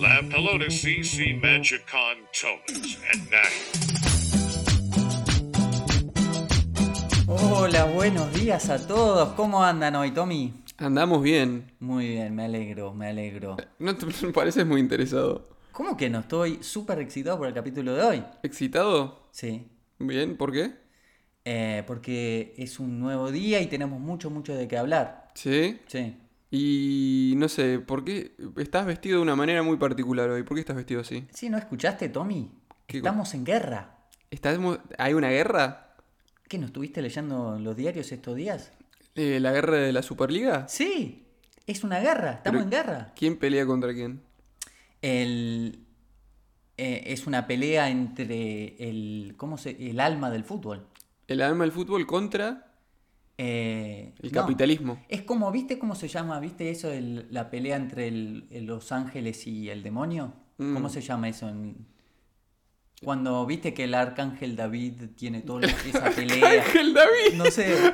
La pelota CC Magicon Thomas and Nash. Hola, buenos días a todos. ¿Cómo andan hoy, Tommy? Andamos bien. Muy bien, me alegro, me alegro. No te pareces muy interesado. ¿Cómo que no estoy súper excitado por el capítulo de hoy? ¿Excitado? Sí, Bien, ¿por qué? Eh, porque es un nuevo día y tenemos mucho, mucho de qué hablar. Sí. Sí. Y no sé, ¿por qué estás vestido de una manera muy particular hoy? ¿Por qué estás vestido así? Sí, ¿no escuchaste, Tommy? ¿Qué Estamos en guerra. ¿Estás mu- ¿Hay una guerra? ¿Qué, no estuviste leyendo los diarios estos días? Eh, ¿La guerra de la Superliga? Sí, es una guerra, estamos Pero- en guerra. ¿Quién pelea contra quién? El, eh, es una pelea entre el, ¿cómo se, el alma del fútbol. El alma del fútbol contra Eh, el no, capitalismo. Es como, ¿viste cómo se llama? ¿Viste eso? la pelea entre el- el- los ángeles y el demonio. Mm. ¿Cómo se llama eso? en- Cuando viste que el arcángel David tiene toda esa pelea. Ángel David. No sé.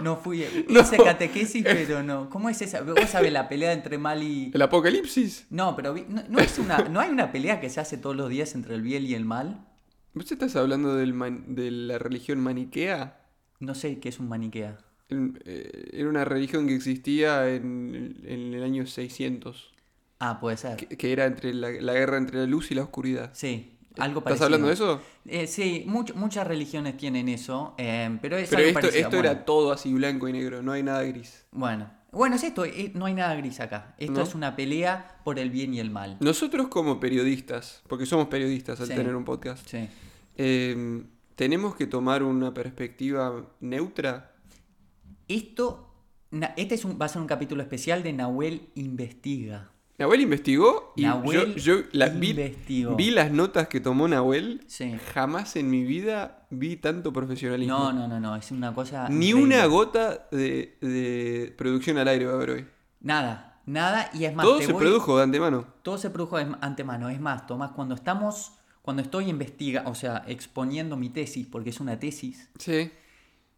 No fui. No. Hice catequesis, pero no. ¿Cómo es esa? Vos sabés la pelea entre mal y. El apocalipsis. No, pero vi- no, no es una, no hay una pelea que se hace todos los días entre el bien y el mal. ¿Vos estás hablando del man- de la religión maniquea? No sé qué es un maniquea. Eh, Era una religión que existía en, en el año 600. Ah, puede ser. Que, que era entre la, la guerra entre la luz y la oscuridad. Sí, algo ¿Estás parecido. hablando de eso? Eh, sí, much- muchas religiones tienen eso, eh, pero es Pero algo esto, parecido. esto bueno, era todo así blanco y negro, no hay nada gris. Bueno, bueno, es esto, eh, no hay nada gris acá. Esto ¿No? es una pelea por el bien y el mal. Nosotros como periodistas, porque somos periodistas al Sí. tener un podcast, Sí. eh, tenemos que tomar una perspectiva neutra. Esto, este es un- va a ser un capítulo especial de Nahuel Investiga. Nahuel investigó y Nahuel yo, yo la- vi, las notas que tomó Nahuel. Sí. Jamás en mi vida vi tanto profesionalismo. No, no, no, no, es una cosa... Ni increíble. una gota de, de producción al aire va a haber hoy. Nada, nada, y es más... Todo se voy- produjo de antemano. Todo se produjo de antemano. Es más, Tomás, cuando estamos, cuando estoy investiga, o sea, exponiendo mi tesis, porque es una tesis, Sí.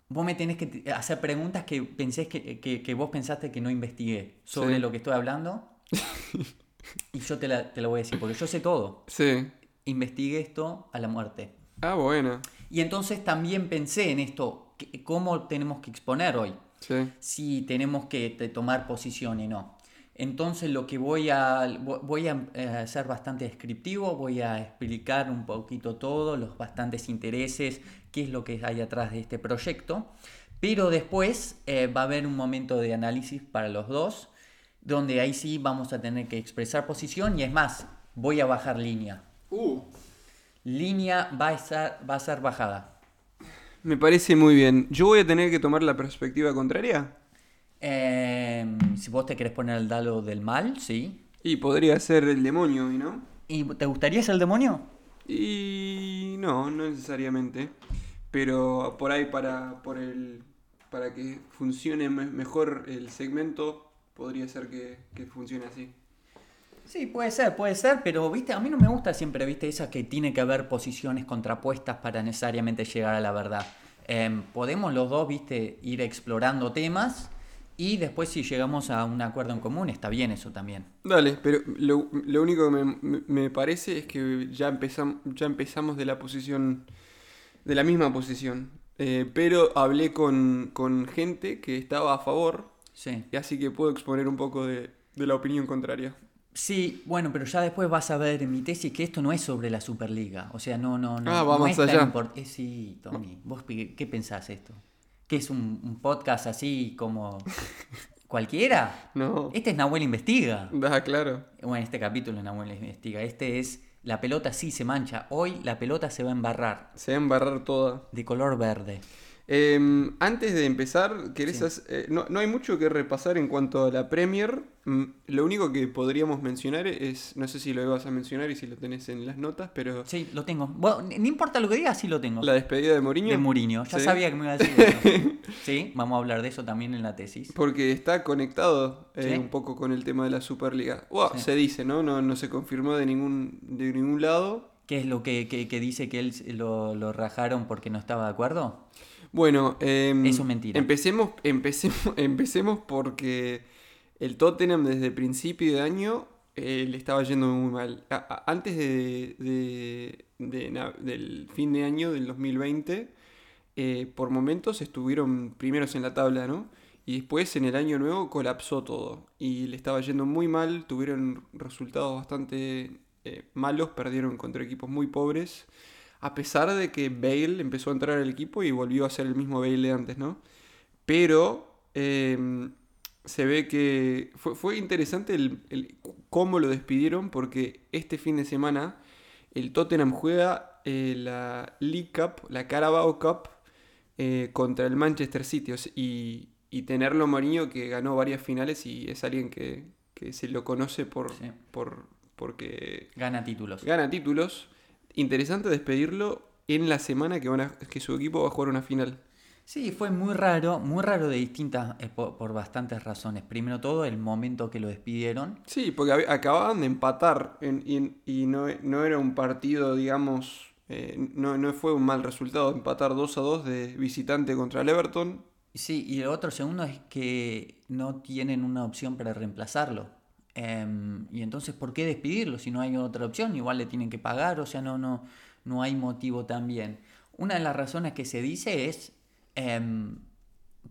vos me tenés que hacer preguntas que pensés que, que- que vos pensaste que no investigué sobre Sí. lo que estoy hablando. y yo te la, te la voy a decir, porque yo sé todo. Sí. Investigué esto a la muerte. Ah, bueno. Y entonces también pensé en esto, que- cómo tenemos que exponer hoy Sí. si tenemos que te- tomar posición y no. Entonces lo que voy a vo- voy a eh, ser bastante descriptivo, voy a explicar un poquito todo, los bastantes intereses, qué es lo que hay atrás de este proyecto, pero después eh, va a haber un momento de análisis para los dos, donde ahí sí vamos a tener que expresar posición y es más, voy a bajar línea. Uh. Línea va a, estar, va a ser bajada. Me parece muy bien. Yo voy a tener que tomar la perspectiva contraria. Eh, si vos te querés poner el dalo del mal, sí. Y podría ser el demonio, ¿y no? ¿Y te gustaría ser el demonio? Y no, no necesariamente. Pero por ahí para, por el, para que funcione me- mejor el segmento, podría ser que, que funcione así. Sí, puede ser, puede ser, pero viste, a mí no me gusta siempre, viste, esa que tiene que haber posiciones contrapuestas para necesariamente llegar a la verdad. Em, podemos los dos, viste, ir explorando temas y después si llegamos a un acuerdo en común, está bien eso también. Dale, pero lo, lo único que me, parece es que ya empezamos, ya empezamos de la posición, de la misma posición. Eh, pero hablé con, con gente que estaba a favor, Sí. y así que puedo exponer un poco de, de la opinión contraria. Sí, bueno, pero ya después vas a ver en mi tesis que esto no es sobre la Superliga. O sea, no, no, no. Ah, va no es allá. eh, sí, Tommy. ¿Vos pi- qué pensás esto? ¿Que es un, un podcast así como cualquiera? No, Este es Nahuel Investiga. da claro. Bueno, este capítulo es Nahuel Investiga. Este es La pelota sí se mancha. Hoy la pelota se va a embarrar Se va a embarrar toda. de color verde. Eh, antes de empezar, ¿querés Sí. hacer- eh, no, no hay mucho que repasar en cuanto a la Premier. Mm, Lo único que podríamos mencionar es, no sé si lo ibas a mencionar y si lo tenés en las notas, pero Sí, lo tengo. Bueno, no importa lo que digas, sí lo tengo. la despedida de Mourinho. de Mourinho. Ya Sí. sabía que me iba a decir eso. Sí, vamos a hablar de eso también en la tesis. Porque está conectado eh, Sí. un poco con el tema de la Superliga. Wow. Se dice, ¿no? ¿no? No se confirmó de ningún, de ningún lado. ¿Qué es lo que, que- que dice que él lo, lo rajaron porque no estaba de acuerdo? Bueno, em, Eso es mentira. Empecemos, empecemos, empecemos porque el Tottenham desde el principio de año eh, le estaba yendo muy mal. A- a- antes de, de- de na- del fin de año del 2020, eh, por momentos estuvieron primeros en la tabla, ¿no? Y después en el año nuevo colapsó todo. Y le estaba yendo muy mal, tuvieron resultados bastante eh, malos, perdieron contra equipos muy pobres. A pesar de que Bale empezó a entrar al equipo y volvió a ser el mismo Bale de antes, ¿no? Pero eh, se ve que fue, fue interesante el, el cómo lo despidieron porque este fin de semana el Tottenham juega eh, la League Cup, la Carabao Cup, eh, contra el Manchester City. y, y tenerlo Mourinho que ganó varias finales y es alguien que, que se lo conoce por, Sí. por porque Gana títulos. gana títulos. Interesante despedirlo en la semana que, van a- que su equipo va a jugar una final. Sí, fue muy raro, muy raro de distintas, eh, por, por bastantes razones. Primero todo, el momento que lo despidieron. Sí, porque hab- acababan de empatar en- y no, no era un partido, digamos, eh, no, no fue un mal resultado empatar 2 a 2 de visitante contra el Everton. Sí, y lo otro segundo es que no tienen una opción para reemplazarlo. Em, y entonces, ¿por qué despedirlo si no hay otra opción? Igual le tienen que pagar, o sea, no, no, no hay motivo también. Una de las razones que se dice es em,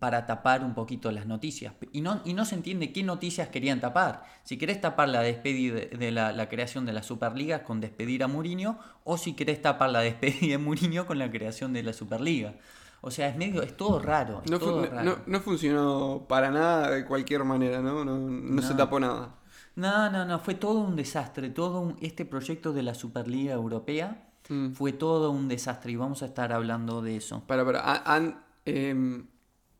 para tapar un poquito las noticias. Y no, y no se entiende qué noticias querían tapar. Si querés tapar la despedida de la, la creación de la Superliga con despedir a Mourinho, o si querés tapar la despedida de Mourinho con la creación de la Superliga. O sea, es medio, es todo raro. es No, todo no- raro. no- no funcionó para nada de cualquier manera, ¿no? No, no se tapó nada. No, no, no, fue todo un desastre. Todo un- este proyecto de la Superliga Europea Mm. fue todo un desastre y vamos a estar hablando de eso. Para, para. a- em,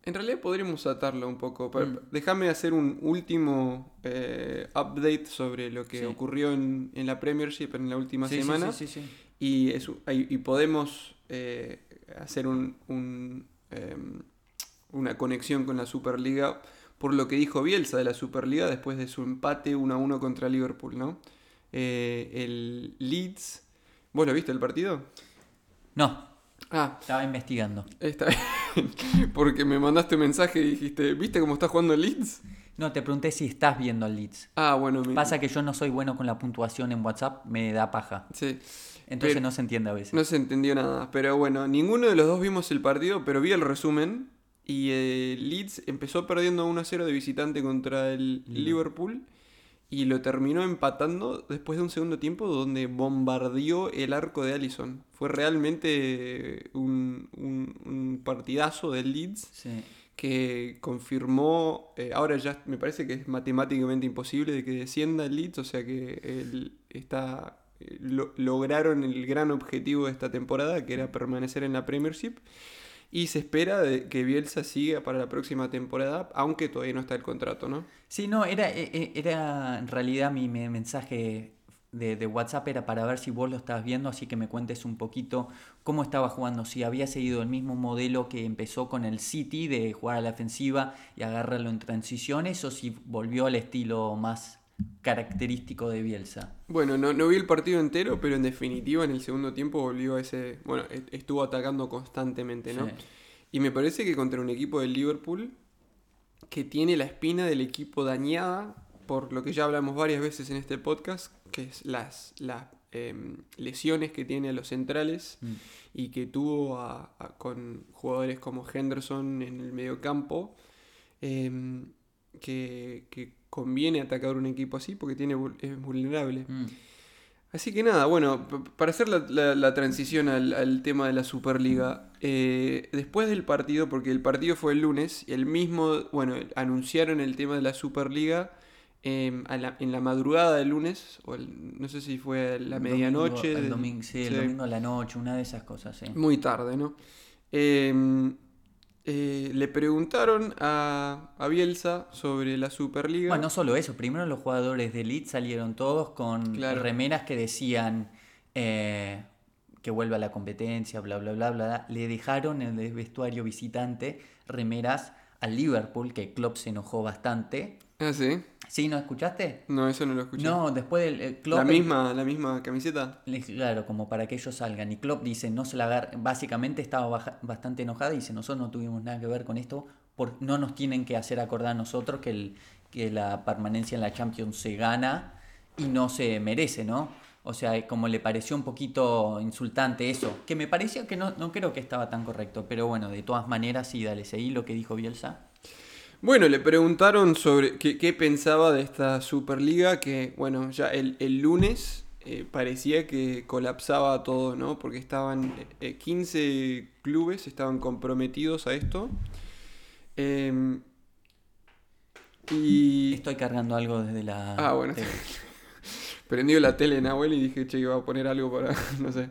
en realidad podríamos atarlo un poco. Mm. Déjame hacer un último eh, update sobre lo que Sí. ocurrió en, en la Premiership en la última Sí, semana. sí, sí, sí. Y, es- y- y podemos eh, hacer un, un, em, una conexión con la Superliga por lo que dijo Bielsa de la Superliga después de su empate 1 a 1 contra Liverpool, ¿no? Eh, el Leeds. ¿Vos lo viste el partido? No, Ah, estaba investigando. está bien. Porque me mandaste un mensaje y dijiste, ¿viste cómo está jugando el Leeds? No, te pregunté si estás viendo el Leeds. Ah, bueno, me- Pasa que yo no soy bueno con la puntuación en WhatsApp, me da paja. Sí. Entonces Pero- no se entiende a veces. No se entendió nada, pero bueno, ninguno de los dos vimos el partido, pero vi el resumen y eh, Leeds empezó perdiendo 1 a 0 de visitante contra el Liverpool y lo terminó empatando después de un segundo tiempo donde bombardeó el arco de Allison. Fue realmente un, un- un partidazo del Leeds Sí. que confirmó, eh, ahora ya me parece que es matemáticamente imposible de que descienda el Leeds, o sea que él está, eh, lo- lograron el gran objetivo de esta temporada, que era permanecer en la Premiership, y se espera de que Bielsa siga para la próxima temporada, aunque todavía no está el contrato, ¿no? Sí, no, era, e- e- era en realidad mi me- mensaje de, de WhatsApp era para ver si vos lo estabas viendo, así que me cuentes un poquito cómo estaba jugando, si había seguido el mismo modelo que empezó con el City de jugar a la ofensiva y agarrarlo en transiciones, o si volvió al estilo más característico de Bielsa. Bueno, no, no vi el partido entero, pero en definitiva en el segundo tiempo volvió a ese, bueno, e- estuvo atacando constantemente, ¿no? Sí. Y me parece que contra un equipo del Liverpool que tiene la espina del equipo dañada por lo que ya hablamos varias veces en este podcast, que es las, las em, lesiones que tiene a los centrales Mm. y que tuvo a- a- con jugadores como Henderson en el mediocampo, em, que, que conviene atacar un equipo así porque tiene, es vulnerable. Mm. Así que nada, bueno, para hacer la, la- la transición al, al tema de la Superliga, eh, después del partido, porque el partido fue el lunes, el mismo, bueno, anunciaron el tema de la Superliga eh, la- en la madrugada del lunes, o el- no sé si fue a la El medianoche. domingo- el domingo, sí, el domingo a la noche, una de esas cosas, sí. Muy tarde, ¿no? Eh, eh, le preguntaron a, a Bielsa sobre la Superliga. Bueno, no solo eso, primero los jugadores de Elite salieron todos con Claro. remeras que decían eh, que vuelva a la competencia, bla, bla, bla, bla, bla. Le dejaron en el vestuario visitante remeras al Liverpool, que Klopp se enojó bastante. Ah, sí. ¿Sí? ¿No escuchaste? No, eso no lo escuché. No, después del el Klopp... la misma, la misma camiseta. Claro, como para que ellos salgan. Y Klopp dice, no se la agar- básicamente estaba baja- bastante enojada y dice, nosotros no tuvimos nada que ver con esto, por, no nos tienen que hacer acordar a nosotros que, el, que la permanencia en la Champions se gana y no se merece, ¿no? O sea, como le pareció un poquito insultante eso, que me pareció que no, no creo que estaba tan correcto, pero bueno, de todas maneras, sí, dale, seguí lo que dijo Bielsa. Bueno, le preguntaron sobre qué, qué pensaba de esta Superliga que, bueno, ya el, el lunes eh, parecía que colapsaba todo, ¿no? Porque estaban eh, 15 clubes, estaban comprometidos a esto. Em, y Estoy cargando algo desde la... Ah, bueno. tele. prendió la tele Nahuel y dije, che, iba a poner algo para, no sé.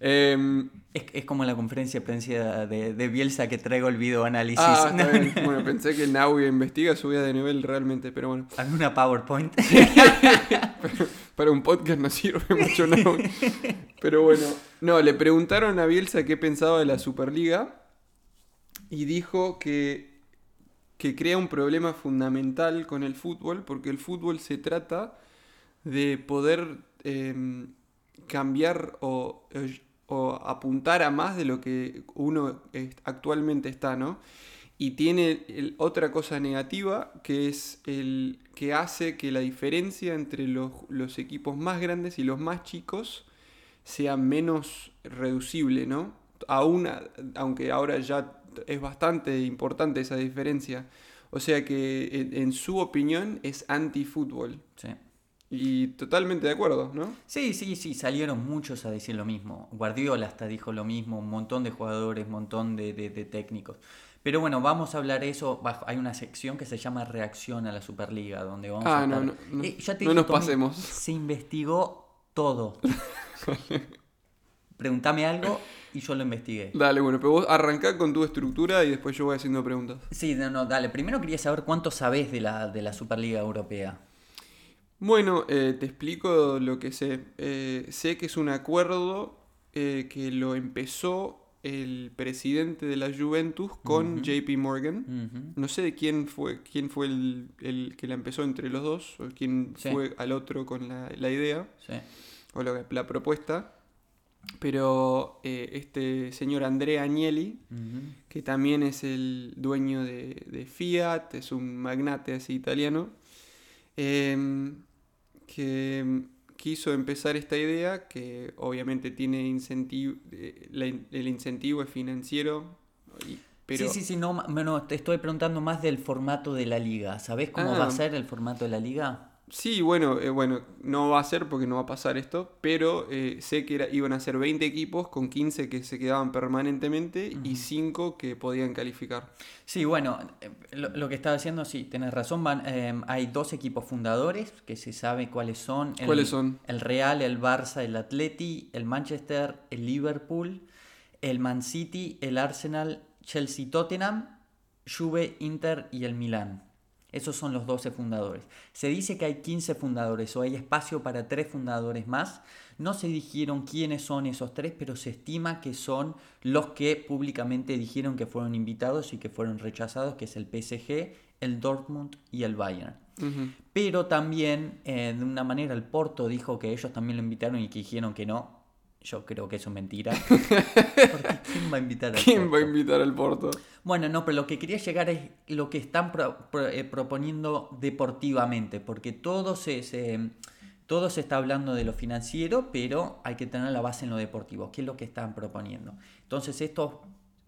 Em, Es, es como la conferencia de prensa de, de Bielsa que traigo el video análisis. ah. Bueno, pensé que Nahui investiga, subía de nivel realmente, pero bueno. ¿Alguna PowerPoint? Para un podcast no sirve mucho Nahui. Pero bueno, no, le preguntaron a Bielsa qué pensaba de la Superliga y dijo que, que crea un problema fundamental con el fútbol, porque el fútbol se trata de poder em, cambiar o, o apuntar a más de lo que uno actualmente está, ¿no? Y tiene otra cosa negativa que es el que hace que la diferencia entre los, equipos más grandes y los más chicos sea menos reducible, ¿no? Aunque ahora ya es bastante importante esa diferencia. O sea que en, en su opinión es anti-fútbol. Sí. Y totalmente de acuerdo, ¿no? sí, sí, sí, salieron muchos a decir lo mismo. Guardiola hasta dijo lo mismo, un montón de jugadores, un montón de, de- de técnicos. Pero bueno, vamos a hablar eso. bajo- Hay una sección que se llama Reacción a la Superliga, donde vamos Ah, a no, estar- no, no. Eh, ya te No dije, nos Tommy, pasemos. Se investigó todo. Pregúntame algo y yo lo investigué. Dale, bueno, pero vos arrancá con tu estructura y después yo voy haciendo preguntas. Sí, no, no, dale. Primero quería saber cuánto sabés de la, de la Superliga Europea. Bueno, eh, te explico lo que sé. Eh, sé que es un acuerdo eh, que lo empezó el presidente de la Juventus con. JP Morgan. No sé de quién fue, quién fue el, el que la empezó entre los dos, o quién Sí. fue al otro con la, la idea, Sí. o lo- la propuesta. Pero eh, este señor Andrea Agnelli, que también es el dueño de, de Fiat, es un magnate así italiano, em, que quiso empezar esta idea, que obviamente tiene incentivo, eh, el incentivo es financiero, pero Sí, sí, sí, no, no, te estoy preguntando más del formato de la liga. ¿Sabés cómo va Ah. a ser el formato de la liga? Sí, bueno, eh, bueno, no va a ser porque no va a pasar esto, pero eh, sé que era- iban a ser 20 equipos con 15 que se quedaban permanentemente y 5 que podían calificar. Sí, bueno, eh, lo, lo que estaba diciendo, sí, tenés razón. Van, eh, hay dos equipos fundadores que se sabe cuáles son. El- ¿Cuáles son? El Real, el Barça, el Atleti, el Manchester, el Liverpool, el Man City, el Arsenal, Chelsea, Tottenham, Juve, Inter y el Milán. Esos son los 12 fundadores. Se dice que hay 15 fundadores o hay espacio para tres fundadores más. No se dijeron quiénes son esos tres, pero se estima que son los que públicamente dijeron que fueron invitados y que fueron rechazados, que es el PSG, el Dortmund y el Bayern. Pero también, eh, de una manera, el Porto dijo que ellos también lo invitaron y que dijeron que no. Yo creo que eso es mentira. Porque ¿quién va a invitar al ¿Quién va a invitar al Porto? Bueno, no, pero lo que quería llegar es lo que están eh, proponiendo deportivamente, porque todo se, está hablando de lo financiero, pero hay que tener la base en lo deportivo, que es lo que están proponiendo. Entonces esto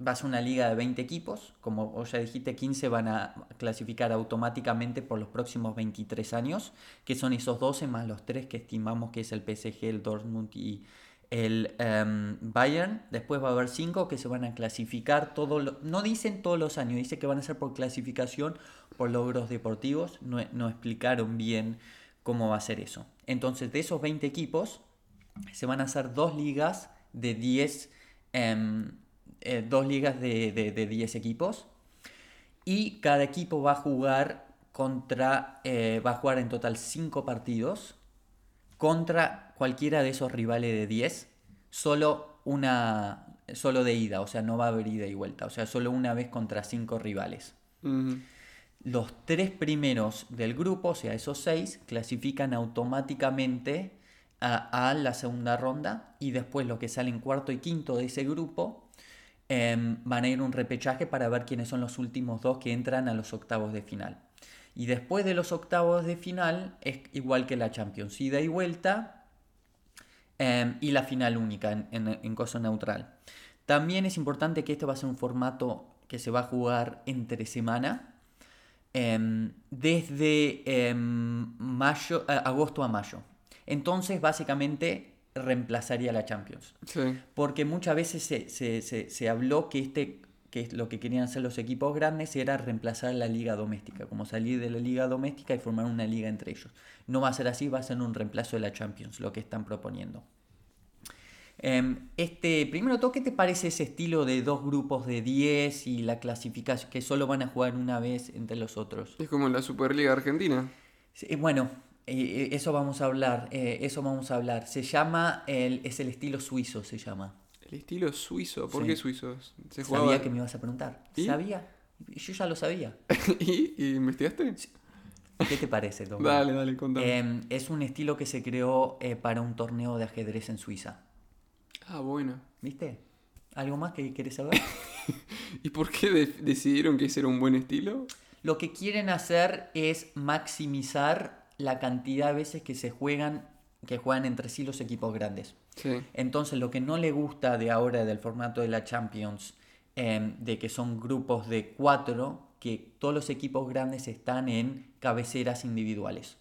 va a ser una liga de 20 equipos, como ya dijiste, 15 van a clasificar automáticamente por los próximos 23 años, que son esos 12 más los 3 que estimamos que es el PSG, el Dortmund y el em, Bayern. Después va a haber 5 que se van a clasificar todos los... No dicen todos los años, dice que van a ser por clasificación, por logros deportivos. No, no explicaron bien cómo va a ser eso. Entonces, de esos 20 equipos, se van a hacer dos ligas de 10... em, eh, dos ligas de, de, de 10 equipos y cada equipo va a jugar contra eh, va a jugar en total 5 partidos contra cualquiera de esos rivales de 10 solo una solo de ida o sea no va a haber ida y vuelta o sea solo una vez contra 5 rivales los tres primeros del grupo, o sea, esos seis, clasifican automáticamente a, a la segunda ronda y después los que salen cuarto y quinto de ese grupo em, van a ir a un repechaje para ver quiénes son los últimos dos que entran a los octavos de final. Y después de los octavos de final es igual que la Champions, ida y vuelta em, y la final única en, en, en cosa neutral. También es importante que este va a ser un formato que se va a jugar entre semana, em, desde em, mayo, a- agosto a mayo. Entonces, básicamente, reemplazaría la Champions. Sí. Porque muchas veces se, se- se- se habló que este que es lo que querían hacer los equipos grandes era reemplazar la liga doméstica, como salir de la liga doméstica y formar una liga entre ellos. No va a ser así, va a ser un reemplazo de la Champions, lo que están proponiendo. Em, Este, primero todo, ¿qué te parece ese estilo de dos grupos de 10 y la clasificación que solo van a jugar una vez entre los otros? Es como la Superliga Argentina. Sí, bueno, eh, eh, eso vamos a hablar, eh, eso vamos a hablar. Se llama, el, es el estilo suizo, se llama. El estilo suizo. ¿Por Sí. qué suizo? Se Sabía jugaba. que me ibas a preguntar. ¿Y? ¿Sabía? Yo ya lo sabía. ¿Y? ¿Y investigaste? ¿Qué te parece, Tom? Dale, dale, contame. Em, es un estilo que se creó eh, para un torneo de ajedrez en Suiza. Ah, bueno. ¿Viste? ¿Algo más que quieres saber? ¿Y por qué de- decidieron que ese era un buen estilo? Lo que quieren hacer es maximizar la cantidad de veces que se juegan, que juegan entre sí los equipos grandes. Sí. Entonces, lo que no le gusta de ahora del formato de la Champions, em, de que son grupos de cuatro, que todos los equipos grandes están en cabeceras individuales.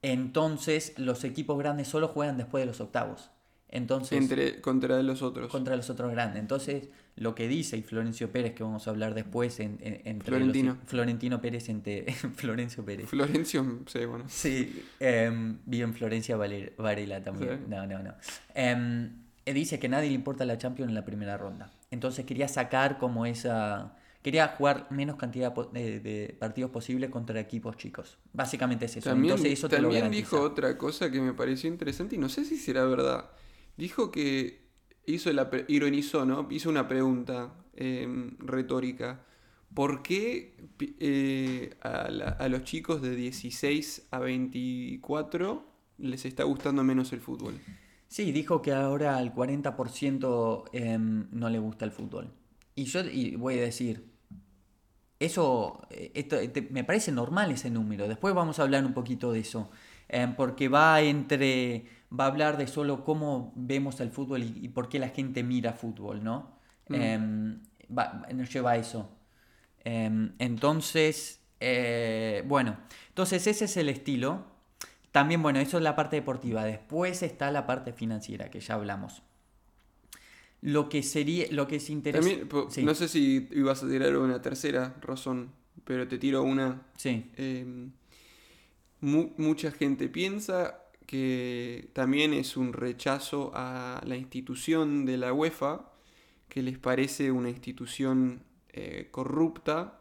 Entonces, los equipos grandes solo juegan después de los octavos. Entonces, Entre, contra los otros. contra los otros grandes. Entonces, lo que dice y Florencio Pérez, que vamos a hablar después, en, en- entre Florentino. los- Florentino Pérez entre Florencio Pérez. Florencio, sí, bueno. Sí, em, vive en Florencia Varela también. Sí. No, no, no. Eh, dice que nadie le importa la Champions en la primera ronda. Entonces quería sacar como esa... Quería jugar menos cantidad de, de partidos posible contra equipos chicos. Básicamente es eso. También, Entonces eso te lo también dijo otra cosa que me pareció interesante y no sé si será verdad. Dijo que hizo la ironizó, ¿no? Hizo una pregunta eh, retórica. ¿Por qué eh, a, a los chicos de 16 a 24 les está gustando menos el fútbol? Sí, dijo que ahora al 40% em, no le gusta el fútbol. Y yo y voy a decir, eso eh, esto, te- me parece normal ese número. Después vamos a hablar un poquito de eso. Em, porque va entre. Va a hablar de solo cómo vemos el fútbol y, y por qué la gente mira fútbol, ¿no? Mm. Em, va- nos lleva a eso. Em, entonces, eh, bueno, entonces ese es el estilo. También, bueno, eso es la parte deportiva. Después está la parte financiera, que ya hablamos. Lo que sería, lo que es interesante. Sí, no sé si ibas a tirar una tercera razón, pero te tiro una sí, mu- mucha gente piensa que también es un rechazo a la institución de la UEFA, que les parece una institución eh, corrupta,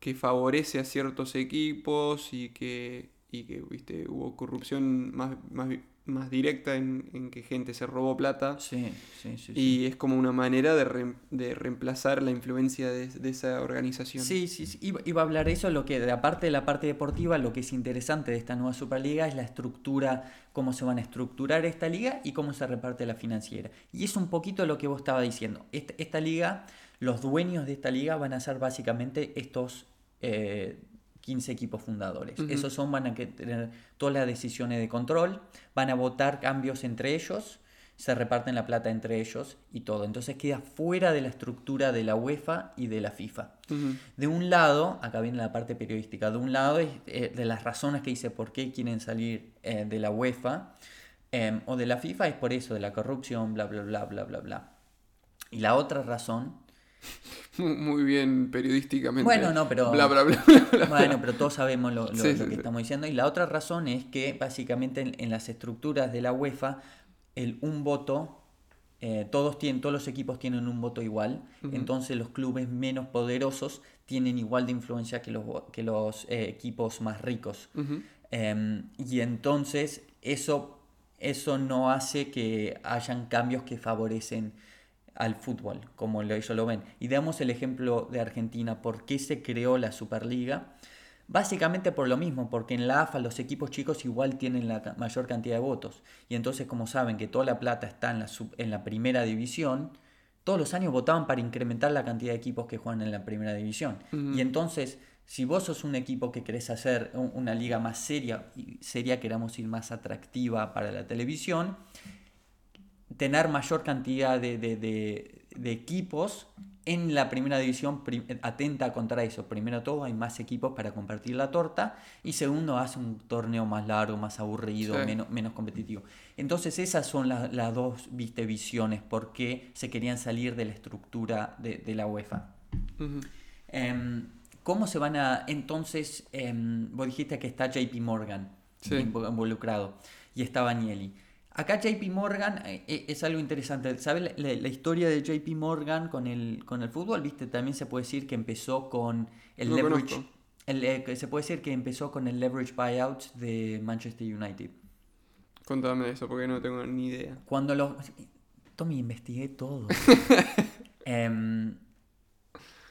que favorece a ciertos equipos y que, y que ¿viste? hubo corrupción más, más, más directa en, en que gente se robó plata. sí, sí, sí. sí. Y es como una manera de, reem- de reemplazar la influencia de, de esa organización. Sí, sí, sí. Iba, iba a hablar de eso, lo que, de aparte de la parte deportiva, lo que es interesante de esta nueva Superliga es la estructura, cómo se van a estructurar esta liga y cómo se reparte la financiera. Y es un poquito lo que vos estabas diciendo. Esta, esta liga, los dueños de esta liga van a ser básicamente estos eh, 15 equipos fundadores. Esos son, van a tener todas las decisiones de control, van a votar cambios entre ellos, se reparten la plata entre ellos y todo. Entonces queda fuera de la estructura de la UEFA y de la FIFA. De un lado, acá viene la parte periodística, de un lado es eh, de las razones que dice por qué quieren salir eh, de la UEFA em, o de la FIFA es por eso, de la corrupción, bla, bla, bla, bla, bla, bla. Y la otra razón, Muy, bien periodísticamente. Bueno, no, pero- Bla, bla, bla, bueno, pero todos sabemos lo, lo- Sí, lo sí, que sí. estamos diciendo. Y la otra razón es que básicamente en, en las estructuras de la UEFA, el un voto, eh, todos, tienen, todos los equipos tienen un voto igual, entonces los clubes menos poderosos tienen igual de influencia que los, que los eh, equipos más ricos. Em, y entonces eso, eso no hace que hayan cambios que favorecen al fútbol, como lo- ellos lo ven. Y damos el ejemplo de Argentina, ¿por qué se creó la Superliga? Básicamente por lo mismo, porque en la AFA los equipos chicos igual tienen la mayor cantidad de votos. Y entonces como saben que toda la plata está en la, sub- en la primera división, todos los años votaban para incrementar la cantidad de equipos que juegan en la primera división. Y entonces, si vos sos un equipo que querés hacer un- una liga más seria, y seria queramos decir más atractiva para la televisión, tener mayor cantidad de, de- de- de equipos en la primera división atenta contra eso. Primero todo, hay más equipos para compartir la torta. Y segundo, hace un torneo más largo, más aburrido, Sí. menos, menos competitivo. Entonces esas son las, las dos viste, visiones por qué se querían salir de la estructura de, de la UEFA. Em, ¿Cómo se van a...? Entonces, em, vos dijiste que está JP Morgan Sí. involucrado y está Bagnelli. Acá JP Morgan eh, eh, es algo interesante. ¿Sabes la, la- la historia de JP Morgan con el, con el fútbol? ¿Viste? También se puede decir que empezó con el No leverage... el, eh, se puede decir que empezó con el leverage buyout de Manchester United. Contame eso porque no tengo ni idea. Cuando los... Tommy, investigué todo. Em,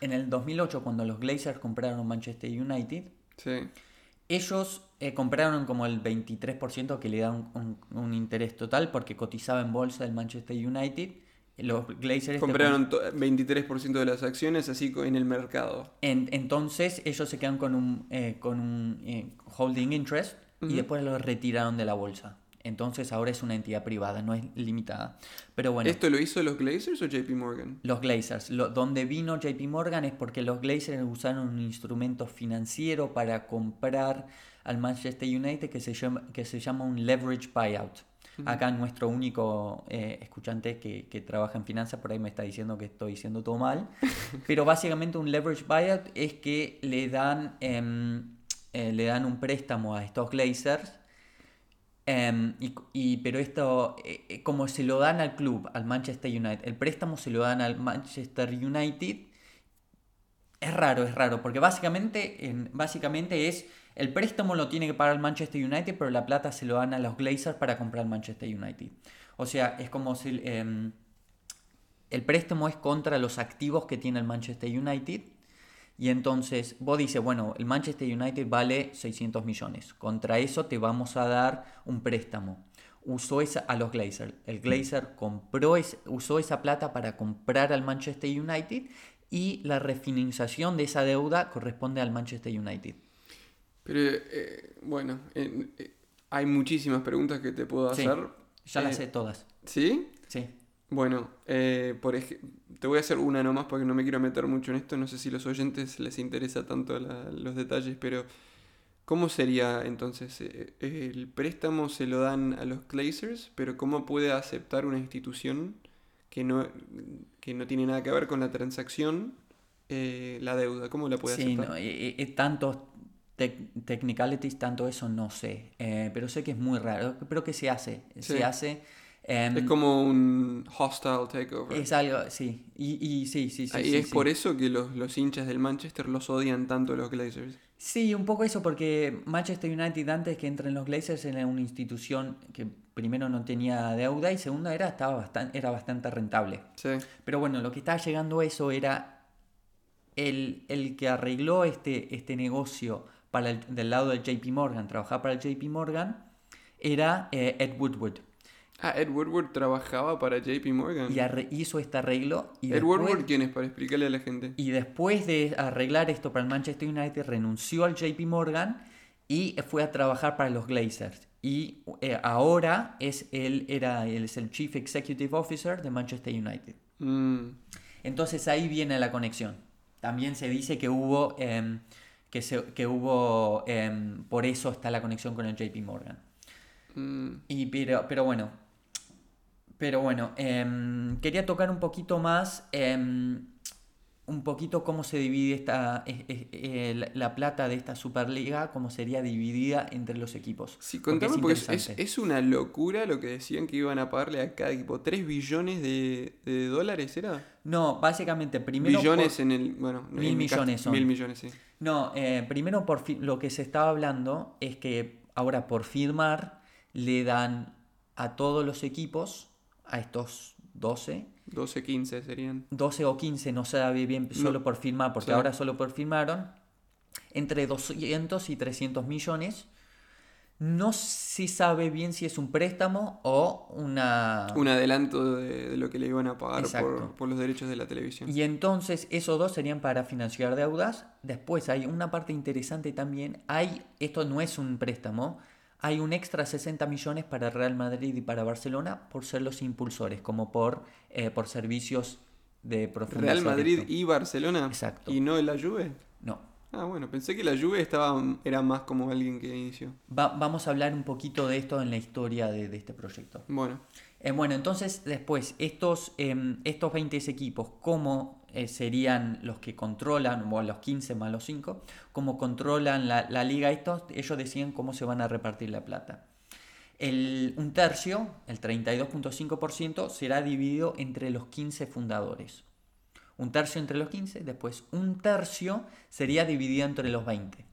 en el 2008, cuando los Glazers compraron Manchester United, Sí. Ellos eh, compraron como el 23% que le da un, un- un interés total porque cotizaba en bolsa el Manchester United. Los Glazers... Compraron to- 23% de las acciones así en el mercado. En- entonces ellos se quedan con un, eh, con un eh, holding interest y después lo retiraron de la bolsa. Entonces ahora es una entidad privada, no es limitada. Pero bueno, ¿Esto lo hizo los Glazers o JP Morgan? los Glazers, lo- donde vino JP Morgan es porque los Glazers usaron un instrumento financiero para comprar al Manchester United que se llama, que se llama un leverage buyout. Acá nuestro único eh, escuchante que, que trabaja en finanzas por ahí me está diciendo que estoy diciendo todo mal. Pero básicamente un leverage buyout es que le dan, em, eh, le dan un préstamo a estos Glazers Em, y, y- pero esto, eh, eh, como se lo dan al club, al Manchester United, el préstamo se lo dan al Manchester United, es raro, es raro, porque básicamente, en- básicamente es, el préstamo lo tiene que pagar el Manchester United, pero la plata se lo dan a los Glazers para comprar el Manchester United. O sea, es como si em, el préstamo es contra los activos que tiene el Manchester United. Y entonces vos dices, bueno, el Manchester United vale 600 millones. Contra eso te vamos a dar un préstamo. Usó esa a los Glazers. El Glazer compró es- usó esa plata para comprar al Manchester United y la refinanciación de esa deuda corresponde al Manchester United. Pero eh, bueno, en- eh, hay muchísimas preguntas que te puedo Sí, hacer. Ya las Eh, sé todas. ¿Sí? Sí. Bueno, eh, por te voy a hacer una nomás porque no me quiero meter mucho en esto. No sé si a los oyentes les interesa tanto la- los detalles, pero ¿cómo sería entonces? Eh, el préstamo se lo dan a los Glazers, pero ¿cómo puede aceptar una institución que no, que no tiene nada que ver con la transacción eh, la deuda? ¿Cómo la puede Sí, aceptar? no, eh, eh, tantos tec- technicalities, tanto eso no sé. Pero sé que es muy raro. Pero que se hace. Sí. Se hace. Em, Es como un hostile takeover. Es algo, sí. Y, y sí, sí, sí. Y sí, es sí. por eso que los, los hinchas del Manchester los odian tanto los Glazers. Sí, un poco eso, porque Manchester United antes que entren los Glazers era una institución que primero no tenía deuda y segundo era, estaba bastante, era bastante rentable. Sí. Pero bueno, lo que estaba llegando a eso era el, el que arregló este, este negocio para el- del lado del JP Morgan, trabajar para el JP Morgan, era eh, Ed Woodward. Ah, Ed Woodward trabajaba para JP Morgan. Y hizo este arreglo y Ed después, Woodward, ¿quién es? Para explicarle a la gente. y después de arreglar esto para el Manchester United, renunció al JP Morgan y fue a trabajar para los Glazers. Y eh, ahora es él, era, él es el Chief Executive Officer de Manchester United. Mm, Entonces ahí viene la conexión. También se dice que hubo, em, que, se- que hubo, em, por eso está la conexión con el JP Morgan. mm. Y, pero, pero bueno, pero bueno, em, quería tocar un poquito más, em, un poquito cómo se divide esta, eh, la, la plata de esta Superliga, cómo sería dividida entre los equipos. Sí, contame, porque es, es, interesante. es una locura lo que decían que iban a pagarle a cada equipo. ¿3 billones de, de dólares era? No, básicamente primero... billones por- en el. Bueno, Mil en millones son. Mil millones, sí. No, eh, primero por lo que se estaba hablando es que ahora por firmar le dan a todos los equipos, a estos 12. 12, 15 serían. 12 o 15, no se sabe bien solo No. por firmar, porque Sí. ahora solo por firmaron, entre 200 y 300 millones. No se sabe bien si es un préstamo o una... Un adelanto de, de lo que le iban a pagar por, por los derechos de la televisión. Y entonces esos dos serían para financiar deudas. Después hay una parte interesante también. Hay, esto no es un préstamo, hay un extra 60 millones para Real Madrid y para Barcelona por ser los impulsores, como por, eh, por servicios de profunda Real Madrid y Barcelona. Exacto. Y no la Juve. No. Ah, bueno, pensé que la Juve estaba, era más como alguien que inició. Va- vamos a hablar un poquito de esto en la historia de, de este proyecto. Bueno, Eh, bueno, entonces después, estos, em, estos 20 equipos, ¿cómo eh, serían los que controlan, o los 15 más los 5, cómo controlan la, la liga? Estos, ellos decían cómo se van a repartir la plata. El, un tercio, el 32.5%, será dividido entre los 15 fundadores. Un tercio entre los 15, después un tercio sería dividido entre los 20.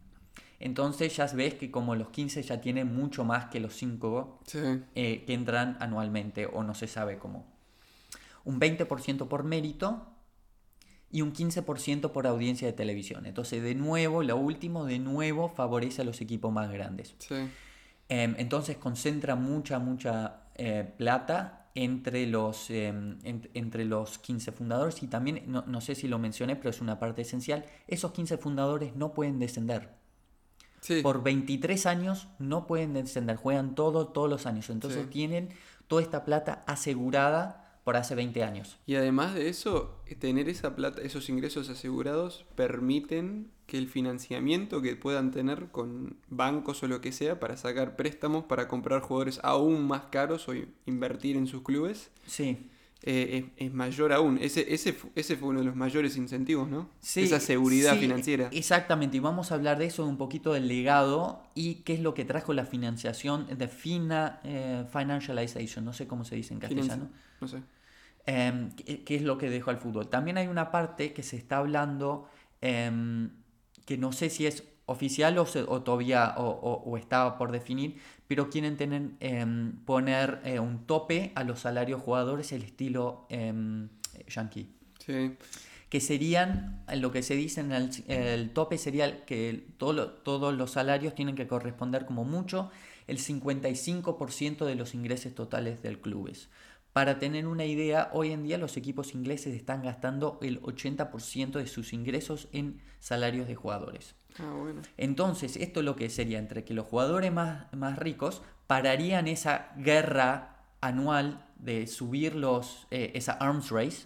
Entonces ya ves que como los 15 ya tienen mucho más que los 5 sí. eh, que entran anualmente o no se sabe cómo. Un 20% por mérito y un 15% por audiencia de televisión. Entonces, de nuevo, lo último, de nuevo, favorece a los equipos más grandes. Sí. Em, entonces, concentra mucha, mucha eh, plata entre los, em, en- entre los 15 fundadores y también, no, no sé si lo mencioné, pero es una parte esencial, esos 15 fundadores no pueden descender. Sí. Por 23 años no pueden descender, juegan todo, todos los años. Entonces Sí. tienen toda esta plata asegurada por hace 20 años. Y además de eso, tener esa plata, esos ingresos asegurados permiten que el financiamiento que puedan tener con bancos o lo que sea para sacar préstamos para comprar jugadores aún más caros o invertir en sus clubes Sí, eh, es, es mayor aún. Ese, ese, ese fue uno de los mayores incentivos, ¿no? sí, Esa seguridad sí, financiera. Exactamente, y vamos a hablar de eso, un poquito del legado y qué es lo que trajo la financiación de fina, eh, financialization, no sé cómo se dice en Financi- castellano. No sé. Em, ¿qué, qué es lo que dejó al fútbol? También hay una parte que se está hablando em, que no sé si es oficial o, se- o todavía o, o- o está por definir, pero quieren tener, em, poner eh, un tope a los salarios jugadores el estilo yankee. Sí. Que serían, lo que se dice en el, el tope sería que todo todos los salarios tienen que corresponder como mucho el 55% de los ingresos totales del clubes. Para tener una idea, hoy en día los equipos ingleses están gastando el 80% de sus ingresos en salarios de jugadores. Ah, bueno. Entonces, esto lo que sería entre que los jugadores más, más ricos pararían esa guerra anual de subir los, eh, esa arms race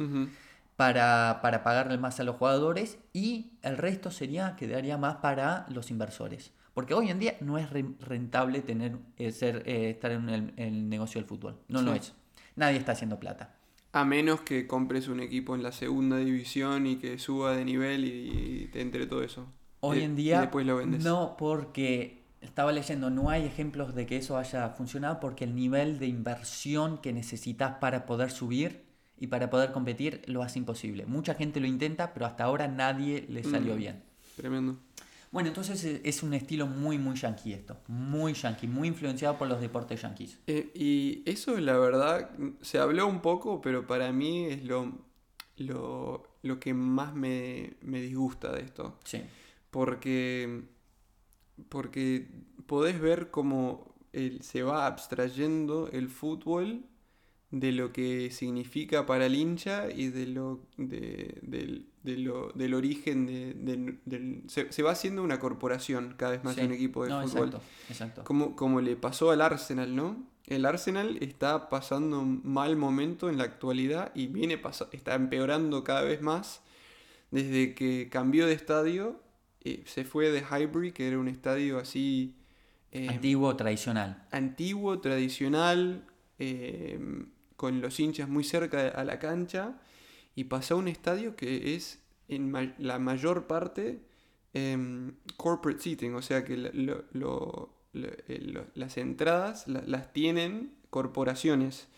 para, para pagarle más a los jugadores y el resto sería quedaría más para los inversores. Porque hoy en día no es re- rentable tener, eh, ser, eh, estar en el, negocio del fútbol. No lo es. Nadie está haciendo plata. A menos que compres un equipo en la segunda división y que suba de nivel y, y te entre todo eso. Hoy Y- en y día después lo vendes. no porque estaba leyendo, no hay ejemplos de que eso haya funcionado porque el nivel de inversión que necesitas para poder subir y para poder competir lo hace imposible. Mucha gente lo intenta, pero hasta ahora nadie le salió Mm. bien. Tremendo. Bueno, entonces eh, es un estilo muy, muy yankee esto. Muy yankee, muy influenciado por los deportes yankees. Eh, y eso, la verdad, se habló un poco, pero para mí es lo, lo, lo que más me, me disgusta de esto. Sí. Porque, porque podés ver cómo el- se va abstrayendo el fútbol de lo que significa para el hincha y de lo, de- del, de lo- del origen de, del- del- se, se va haciendo una corporación cada vez más sí. de un equipo de no, fútbol. Exacto, exacto. Como, como le pasó al Arsenal, ¿no? El Arsenal está pasando un mal momento en la actualidad y viene está empeorando cada vez más desde que cambió de estadio. eh, se fue de Highbury, que era un estadio así eh, Antiguo, tradicional. antiguo, tradicional, eh, con los hinchas muy cerca de- a la cancha, y pasó a un estadio que es en la mayor parte em, corporate seating, o sea que eh, las entradas la- las tienen corporaciones.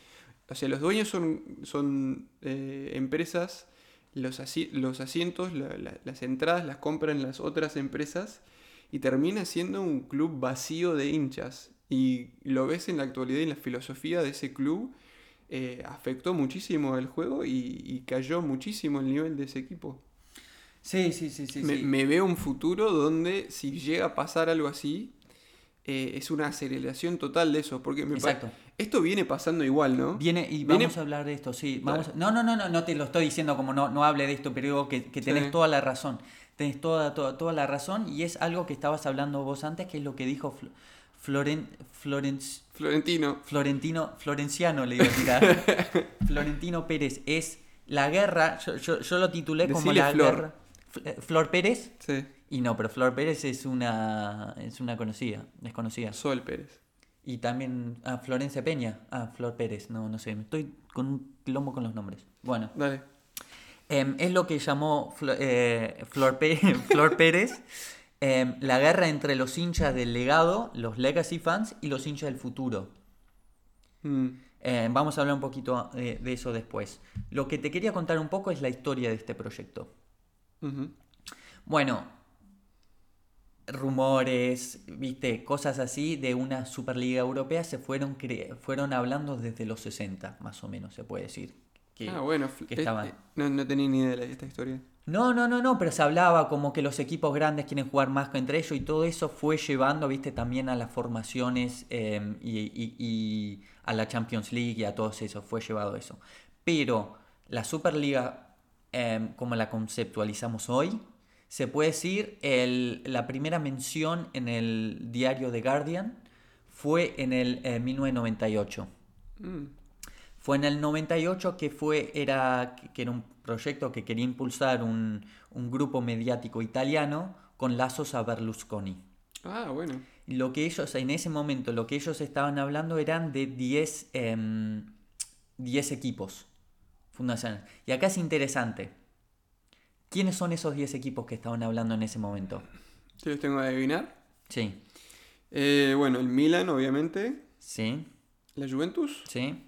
O sea, los dueños son, son eh, empresas, los, asi- los asientos, la- la- las entradas las compran las otras empresas y termina siendo un club vacío de hinchas. Y lo ves en la actualidad y en la filosofía de ese club eh, afectó muchísimo el juego y, y cayó muchísimo el nivel de ese equipo. Sí, sí, sí, sí. me, sí. me veo un futuro donde si llega a pasar algo así, eh, es una aceleración total de eso. Porque me Exacto. esto viene pasando igual, ¿no? Viene y Viene- vamos a hablar de esto, sí. Vamos, no, no, no, no, no te lo estoy diciendo como no, no hable de esto, pero digo que, que tenés Sí. toda la razón. Tenés toda, toda, toda la razón y es algo que estabas hablando vos antes, que es lo que dijo Floren, Florenc- Florentino. Florentino, Florenciano le iba a tirar. Florentino Pérez es la guerra, yo, yo, yo lo titulé como la Flor. guerra. Fl- eh, Flor Pérez, Sí. y no, pero Flor Pérez es una, es una conocida, desconocida. Sol Pérez. Y también ah, Florencia Peña. Ah, Flor Pérez. No, no sé. Me estoy con un quilombo con los nombres. Bueno. Dale. em, es lo que llamó Flo- eh, Flor, Pe- Flor Pérez em, la guerra entre los hinchas del legado, los legacy fans, y los hinchas del futuro. Mm. Em, vamos a hablar un poquito eh, de eso después. Lo que te quería contar un poco es la historia de este proyecto. Bueno, rumores, viste, cosas así de una Superliga Europea se fueron, fueron hablando desde los 60, más o menos, se puede decir. Que- Ah, bueno. que estaban. eh, no, no tenía ni idea de esta historia. No, no, no, no, pero se hablaba como que los equipos grandes quieren jugar más entre ellos y todo eso fue llevando, viste, también a las formaciones eh, y, a la Champions League y a todo eso, fue llevado eso. Pero la Superliga, eh, como la conceptualizamos hoy, se puede decir, la primera mención en el diario The Guardian fue en el eh, 1998. Mm. Fue en el 98 que fue era que era un proyecto que quería impulsar un, un grupo mediático italiano con lazos a Berlusconi. Ah, bueno. Lo que ellos, en ese momento, lo que ellos estaban hablando eran de 10, em, 10 equipos fundacionales. Y acá es interesante. ¿Quiénes son esos 10 equipos que estaban hablando en ese momento? ¿Te los tengo que adivinar? Sí, Eh, bueno, el Milan, obviamente. sí, La Juventus. sí,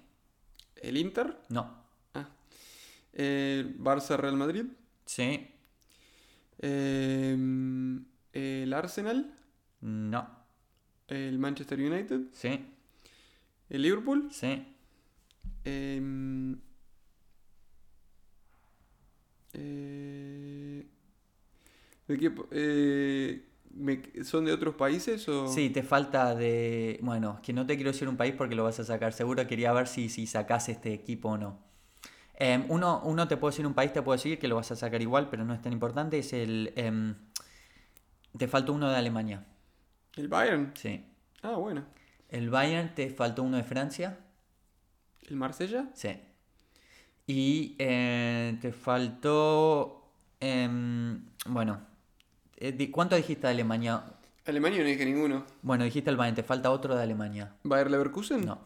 El Inter. no, Ah. El Barça Real Madrid. sí, Eh, el Arsenal. no, El Manchester United. sí, El Liverpool. sí, Eh, eh, ¿de qué po- eh, me- ¿Son de otros países o...? Sí, te falta de. Bueno, que no te quiero decir un país porque lo vas a sacar. Seguro quería ver si, si sacás este equipo o no. Em, uno, uno te puedo decir un país, te puedo decir que lo vas a sacar igual, pero no es tan importante. Es el. em, te faltó uno de Alemania. ¿El Bayern? Sí. Ah, bueno. El Bayern, te faltó uno de Francia. ¿El Marsella? Sí. Y eh, te faltó. em, bueno, ¿cuánto dijiste de Alemania? Alemania no dije ninguno. Bueno, dijiste el Bayern, te falta otro de Alemania. ¿Bayer Leverkusen? No.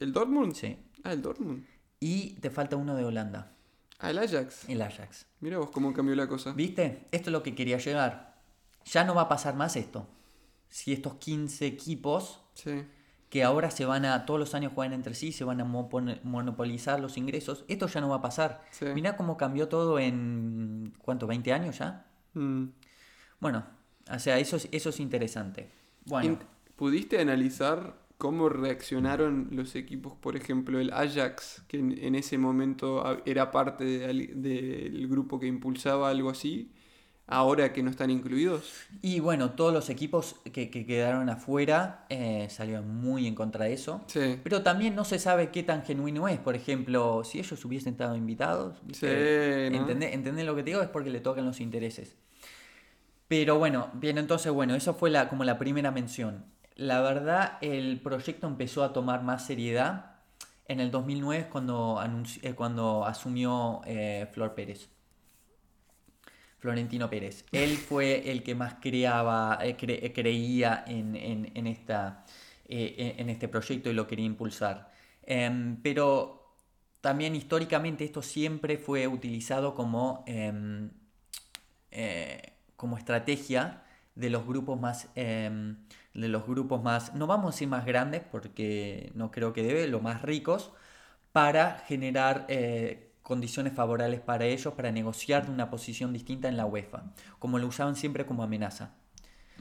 ¿El Dortmund? Sí. Ah, el Dortmund. Y te falta uno de Holanda, Ah, el Ajax. el Ajax. Mira vos cómo cambió la cosa. ¿Viste? Esto es lo que quería llegar. Ya no va a pasar más esto. Si estos 15 equipos Sí. que ahora se van a, todos los años juegan entre sí, se van a monopolizar los ingresos, esto ya no va a pasar. Sí. Mirá cómo cambió todo en, ¿cuánto? ¿20 años ya? Mm. Bueno, o sea, eso es, eso es interesante. Bueno, ¿Pudiste analizar cómo reaccionaron los equipos, por ejemplo, el Ajax, que en, en ese momento era parte de del grupo que impulsaba algo así, ahora que no están incluidos? y bueno, todos los equipos que, que quedaron afuera eh, salieron muy en contra de eso. Sí. Pero también no se sabe qué tan genuino es. Por ejemplo, si ellos hubiesen estado invitados. Sí, ¿no? ¿Entendés, entendés lo que te digo? Es porque le tocan los intereses. Pero bueno, bien, entonces bueno, eso fue la, como la primera mención. La verdad, el proyecto empezó a tomar más seriedad en el 2009 cuando, anunci- eh, cuando asumió eh, Flor Pérez. Florentino Pérez. Él fue el que más creaba, eh, cre- creía en, en- esta, en este proyecto y lo quería impulsar. Em, pero también históricamente esto siempre fue utilizado como, em, como estrategia de los grupos más em, de los grupos más no vamos a decir más grandes porque no creo que debe los más ricos para generar eh, condiciones favorables para ellos para negociar una posición distinta en la UEFA como lo usaban siempre como amenaza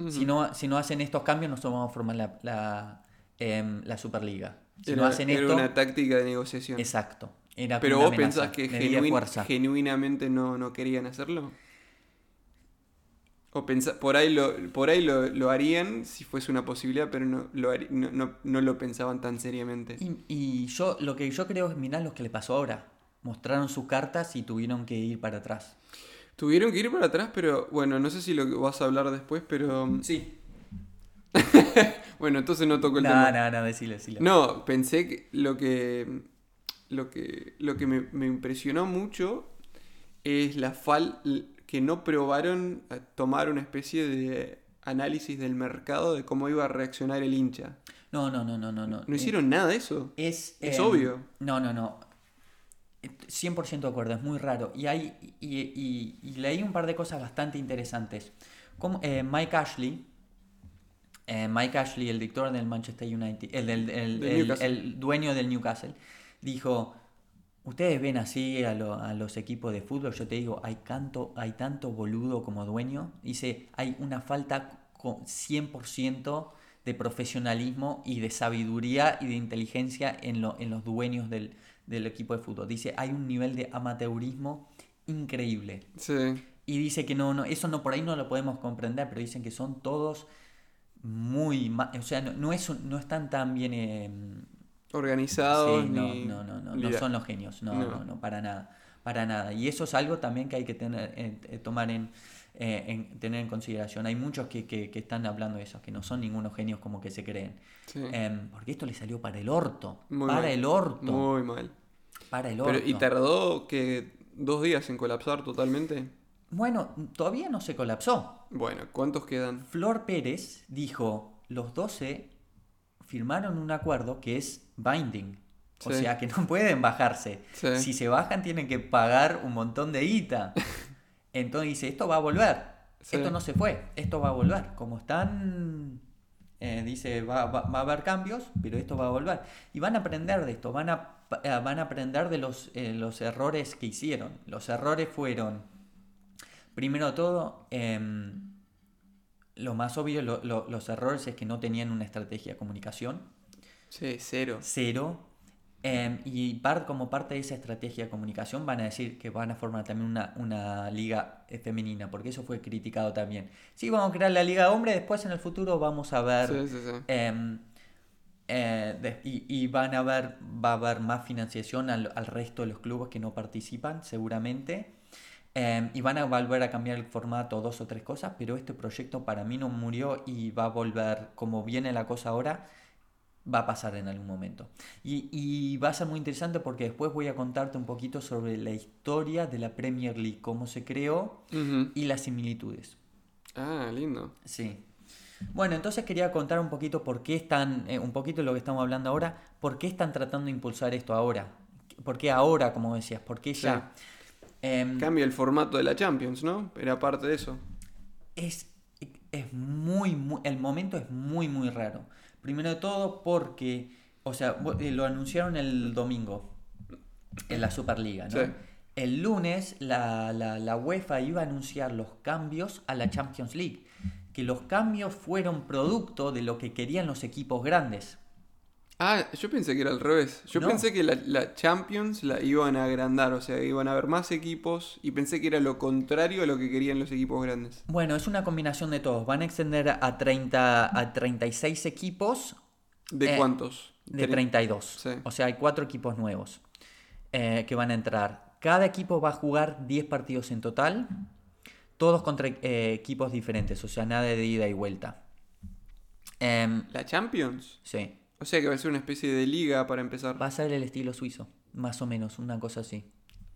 si no si no hacen estos cambios nosotros vamos a formar la, la, em, la Superliga Si era, no hacen era esto, una táctica de negociación. exacto. Era Pero vos amenaza, pensás que genuin- genuinamente no, no querían hacerlo. O pensá- por ahí, lo, por ahí lo, lo harían si fuese una posibilidad, pero no lo, no, no- no lo pensaban tan seriamente. Y, y yo lo que yo creo es mirar lo que le pasó ahora. Mostraron sus cartas y tuvieron que ir para atrás. Tuvieron que ir para atrás, pero bueno, no sé si lo vas a hablar después, pero... Sí. Bueno, entonces no toco el No, tema. no, no, decile, decile. No, pensé que lo que lo que lo que me, me impresionó mucho es la fal que no probaron a tomar una especie de análisis del mercado de cómo iba a reaccionar el hincha. No, no, no, no, no. No, No hicieron nada de eso. Es, Es em, obvio. No, no, no. 100% de acuerdo, es muy raro. Y, hay, y, y- y leí un par de cosas bastante interesantes. Como, eh, Mike Ashley, eh, Mike Ashley, el director del Manchester United, el, el- el dueño del Newcastle, dijo, ustedes ven así a, lo- a los equipos de fútbol, yo te digo, hay, canto, hay tanto boludo como dueño. Dice, hay una falta con 100% de profesionalismo y de sabiduría y de inteligencia en, lo- en los dueños del, del equipo de fútbol. Dice, hay un nivel de amateurismo increíble. Sí. Y dice que no, no, eso no por ahí no lo podemos comprender, pero dicen que son todos muy, o sea, no, no, es, no están tan bien... eh, Organizados sí, no, ni no, no, no, no son los genios, no, no. no, no, para nada, para nada. Y eso es algo también que hay que tener, eh, eh, tomar en, eh, en- tener en consideración. Hay muchos que, que, que están hablando de eso, que no son ningunos genios como que se creen. Sí. Em, porque esto le salió para el orto, Muy para mal. el orto, Muy mal. para el orto. Pero, ¿Y tardó que dos días en colapsar totalmente? Bueno, todavía no se colapsó. Bueno, ¿cuántos quedan? Flor Pérez dijo, los 12 firmaron un acuerdo que es binding. O Sí. sea, que no pueden bajarse. Sí. Si se bajan tienen que pagar un montón de guita. Entonces dice, esto va a volver. Sí. Esto no se fue, esto va a volver. Como están, eh, dice, va, va- va a haber cambios, pero esto va a volver. Y van a aprender de esto, van a, eh, van a aprender de los, eh, los errores que hicieron. Los errores fueron, primero de todo, em, lo más obvio, lo- lo- los errores es que no tenían una estrategia de comunicación. Sí, cero. Cero. Em, y par- como parte de esa estrategia de comunicación van a decir que van a formar también una, una liga eh, femenina, porque eso fue criticado también. Sí, vamos a crear la liga de hombres, después en el futuro vamos a ver... Sí, sí, sí. em, eh, de- y, y van a ver, va a haber más financiación al, al resto de los clubes que no participan, seguramente. Em, y van a volver a cambiar el formato, dos o tres cosas, pero este proyecto para mí no murió y va a volver, como viene la cosa ahora, va a pasar en algún momento. Y, y va a ser muy interesante porque después voy a contarte un poquito sobre la historia de la Premier League, cómo se creó y las similitudes. Ah, lindo. Sí. Bueno, entonces quería contar un poquito por qué están, eh, un poquito lo que estamos hablando ahora, por qué están tratando de impulsar esto ahora. ¿Por qué ahora, como decías? ¿Por qué ya? Em, Cambia el formato de la Champions, ¿no? Era parte de eso. es, es muy, muy, el momento es muy, muy raro. Primero de todo porque, o sea, eh, lo anunciaron el domingo en la Superliga, ¿no? Sí. El lunes la, la, la UEFA iba a anunciar los cambios a la Champions League, que los cambios fueron producto de lo que querían los equipos grandes. Ah, yo pensé que era al revés. Yo No. pensé que la, la Champions la iban a agrandar, o sea, iban a haber más equipos y pensé que era lo contrario a lo que querían los equipos grandes. Bueno, es una combinación de todos. Van a extender a, 30, a 36 equipos ¿De Eh, cuántos? De Tre- 32. Sí. O sea, hay cuatro equipos nuevos eh, que van a entrar. Cada equipo va a jugar 10 partidos en total, todos contra eh, equipos diferentes, o sea, nada de ida y vuelta. Em, ¿La Champions? sí, O sea que va a ser una especie de liga para empezar. va a ser el estilo suizo, más o menos, una cosa así.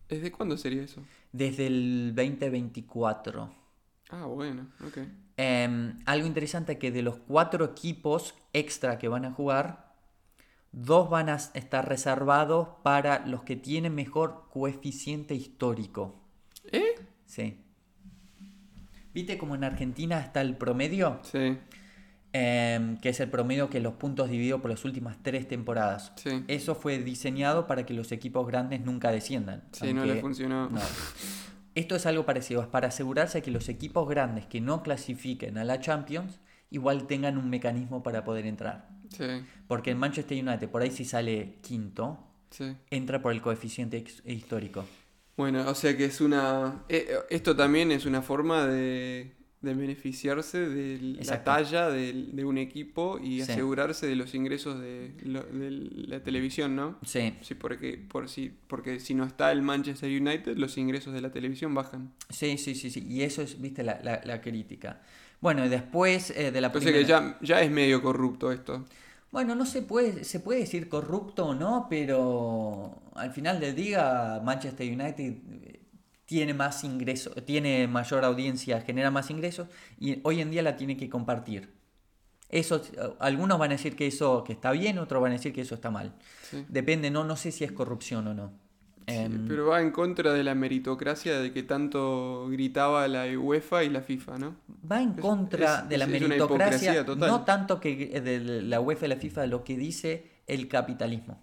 ¿Desde cuándo sería eso? Desde el 2024. Ah, bueno, ok. Em, algo interesante es que de los cuatro equipos extra que van a jugar, dos van a estar reservados para los que tienen mejor coeficiente histórico. ¿Eh? Sí. ¿Viste como en Argentina está el promedio? Sí, Em, que es el promedio que los puntos divididos por las últimas tres temporadas. sí. Eso fue diseñado para que los equipos grandes nunca desciendan. Sí, no le funcionó. no. Esto es algo parecido, es para asegurarse que los equipos grandes que no clasifiquen a la Champions igual tengan un mecanismo para poder entrar. Sí, Porque el Manchester United, por ahí si sale quinto, sí. entra por el coeficiente histórico. Bueno, o sea que es una... eh, esto también es una forma de, de beneficiarse de la Exacto. talla de, un equipo y Sí. asegurarse de los ingresos de, la televisión, ¿no? Sí, Sí, porque, por si, porque si no está el Manchester United, los ingresos de la televisión bajan. sí, sí, sí, sí. Y eso es, viste, la, la- la crítica. Bueno, y después eh, de la primera... que ya, ya es medio corrupto esto. Bueno, no se puede, se puede decir corrupto o no, pero al final del día Manchester United tiene más ingresos, tiene mayor audiencia, genera más ingresos y hoy en día la tiene que compartir. Eso, algunos van a decir que eso que está bien, otros van a decir que eso está mal. Sí. Depende, no, no sé si es corrupción o no. Sí, Em, pero va en contra de la meritocracia de que tanto gritaba la UEFA y la FIFA, ¿no? Va en contra es- de la meritocracia, no tanto que de la UEFA y la FIFA, lo que dice el capitalismo.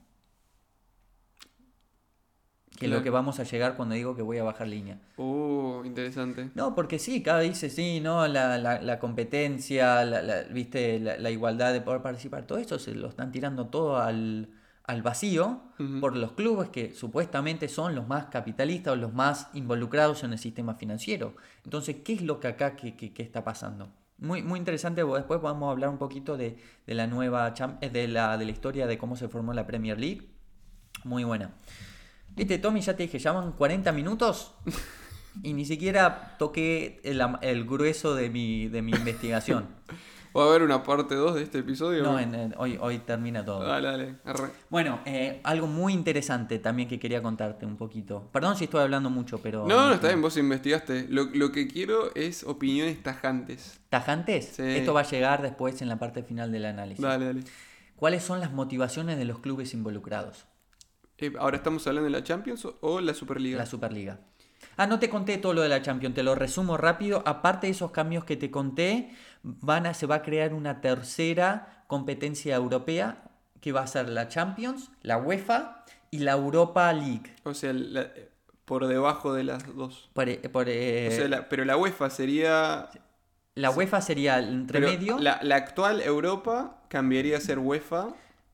Que es lo que vamos a llegar cuando digo que voy a bajar línea. Oh, interesante. No, porque sí, cada dice sí, no, la, la- la competencia, la, la- viste, la, la igualdad de poder participar, todo eso se lo están tirando todo al, al vacío por los clubes que supuestamente son los más capitalistas o los más involucrados en el sistema financiero. Entonces, ¿qué es lo que acá que, que- que está pasando? Muy, muy interesante, después vamos a hablar un poquito de, de la nueva eh, de la, de la historia de cómo se formó la Premier League. Muy buena. Viste, Tommy, ya te dije, ya van 40 minutos y ni siquiera toqué el, grueso de mi, de mi investigación. ¿Va a haber una parte 2 de este episodio? No, en- en- hoy, hoy termina todo. Dale, dale. arre. Bueno, eh, algo muy interesante también que quería contarte un poquito. Perdón si estoy hablando mucho, pero... No, no, está bien, vos investigaste. Lo, lo que quiero es opiniones tajantes. ¿Tajantes? Sí. Esto va a llegar después en la parte final del análisis. Dale, dale. ¿Cuáles son las motivaciones de los clubes involucrados? Eh, Ahora estamos hablando de la Champions o- la Superliga. La Superliga. Ah, no te conté todo lo de la Champions, te lo resumo rápido. Aparte de esos cambios que te conté, van a, se va a crear una tercera competencia europea que va a ser la Champions, la UEFA y la Europa League. O sea, la- por debajo de las dos. Por, eh, por, eh, O sea, la- pero la UEFA sería... la UEFA sería el entremedio. La, la actual Europa cambiaría a ser UEFA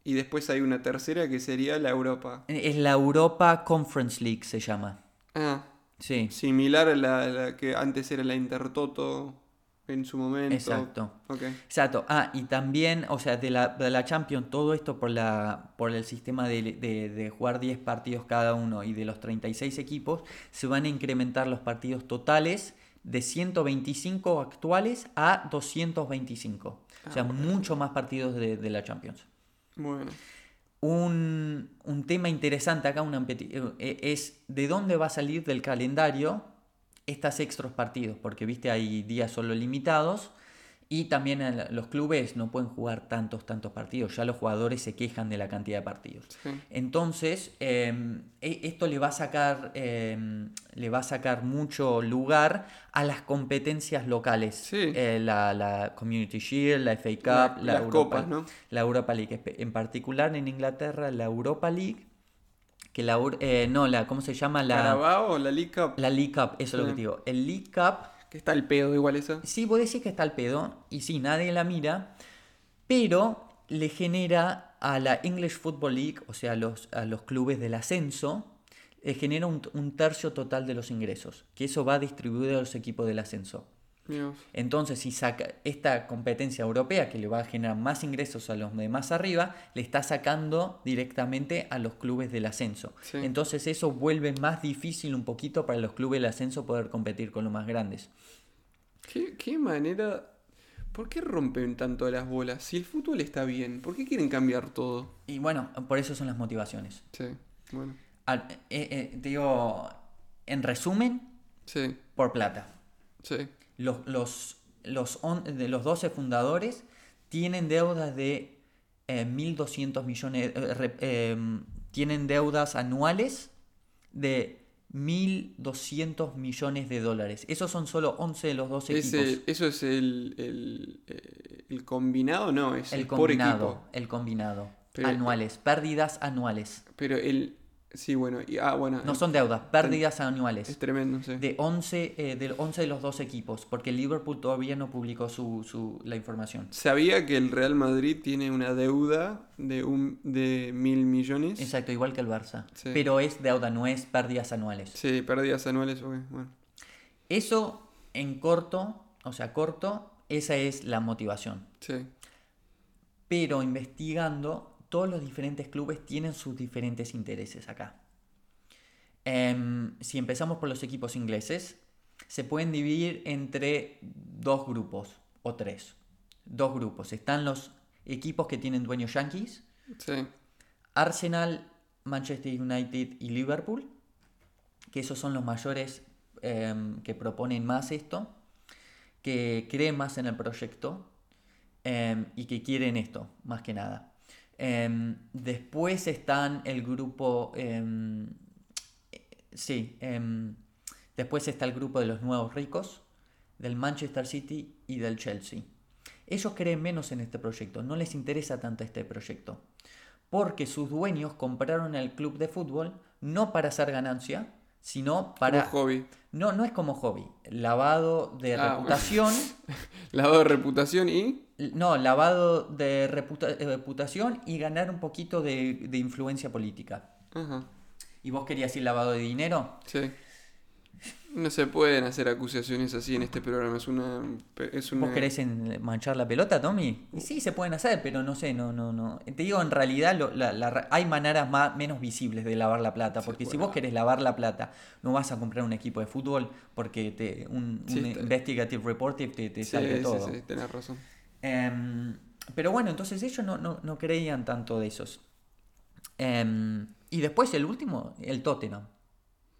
y después hay una tercera que sería la Europa. Es la Europa Conference League, se llama. Ah, Sí, similar a la, la que antes era la Intertoto en su momento. exacto. Ok. Exacto. Ah, y también, o sea, de la, de la Champions, todo esto por, la, por el sistema de, de- de jugar 10 partidos cada uno y de los 36 equipos, se van a incrementar los partidos totales de 125 actuales a 225. o sea, mucho más partidos de, de la Champions. Bueno. Un, un tema interesante acá una peti- eh, es de dónde va a salir del calendario estas extras partidos, porque viste hay días solo limitados y también los clubes no pueden jugar tantos, tantos partidos, ya los jugadores se quejan de la cantidad de partidos. Sí. Entonces, eh, e- esto le va a sacar, eh, le va a sacar mucho lugar a las competencias locales. Sí. Eh, la, la Community Shield, la FA Cup, La- la, las Europa, copas, ¿no? la Europa League. En particular en Inglaterra, la Europa League, que la, eh, no, la, ¿cómo se llama? La, Carabao o la League Cup. la League Cup, eso es lo que te digo. El League Cup Que está el pedo igual esa. Sí, vos decís que está al pedo, y sí, nadie la mira, pero le genera a la English Football League, o sea, a los, a los clubes del ascenso, le genera un, un tercio total de los ingresos, que eso va distribuido a los equipos del ascenso. Entonces, si saca esta competencia europea que le va a generar más ingresos a los de más arriba, le está sacando directamente a los clubes del ascenso. Sí. Entonces, eso vuelve más difícil un poquito para los clubes del ascenso poder competir con los más grandes. ¿Qué, qué manera... ¿Por qué rompen tanto las bolas? Si el fútbol está bien, ¿por qué quieren cambiar todo? Y bueno, por eso son las motivaciones. Sí, bueno. Al- eh, eh, te digo, en resumen, Sí, por plata. sí. Los, los, los, on- de los 12 fundadores tienen deudas de eh, 1.200 millones, eh, eh, tienen deudas anuales de 1.200 millones de dólares. Esos son solo 11 de los 12 Es equipos. el- ¿Eso es el, el, eh, el combinado? No, es el, el por combinado, equipo. el combinado. Pero- anuales, pérdidas anuales. Pero el, Sí, bueno. Y, ah, bueno. No son deudas, pérdidas anuales. Es tremendo, sí. De 11, eh, del 11 de los dos equipos, porque Liverpool todavía no publicó su, su- la información. Sabía que el Real Madrid tiene una deuda de, un, de mil millones. Exacto, igual que el Barça. Sí. Pero es deuda, no es pérdidas anuales. Sí, pérdidas anuales, ok, bueno. Eso en corto, o sea, corto, esa es la motivación. Sí, Pero investigando, todos los diferentes clubes tienen sus diferentes intereses acá. Em, si empezamos por los equipos ingleses, se pueden dividir entre dos grupos o tres. Dos grupos. Están los equipos que tienen dueños yankees, sí, Arsenal, Manchester United y Liverpool, que esos son los mayores em, que proponen más esto, que creen más en el proyecto em, y que quieren esto, más que nada. Em, después están el grupo, em, eh, sí, em, después está el grupo de los nuevos ricos, del Manchester City y del Chelsea. Ellos creen menos en este proyecto, no les interesa tanto este proyecto porque sus dueños compraron el club de fútbol no para hacer ganancia, sino para... Como hobby. No, no es como hobby. Lavado de Ah, reputación. Lavado de reputación y. No, lavado de reputa- eh, reputación y ganar un poquito de, de influencia política. Ajá, ¿Y vos querías decir lavado de dinero? sí. No se pueden hacer acusaciones así en este programa. Es una. Es una... ¿Vos querés en- manchar la pelota, Tommy? Y sí, se pueden hacer, pero no sé, no, no, no. Te digo, en realidad lo- la- la hay maneras más, menos visibles de lavar la plata, porque si bueno. vos querés lavar la plata, no vas a comprar un equipo de fútbol porque te, un, Sí, investigative reportive te, te Sí, sí, todo. sí, tenés razón. Em, pero bueno, entonces ellos no, no, no creían tanto de esos. Em, y después el último, el Tottenham.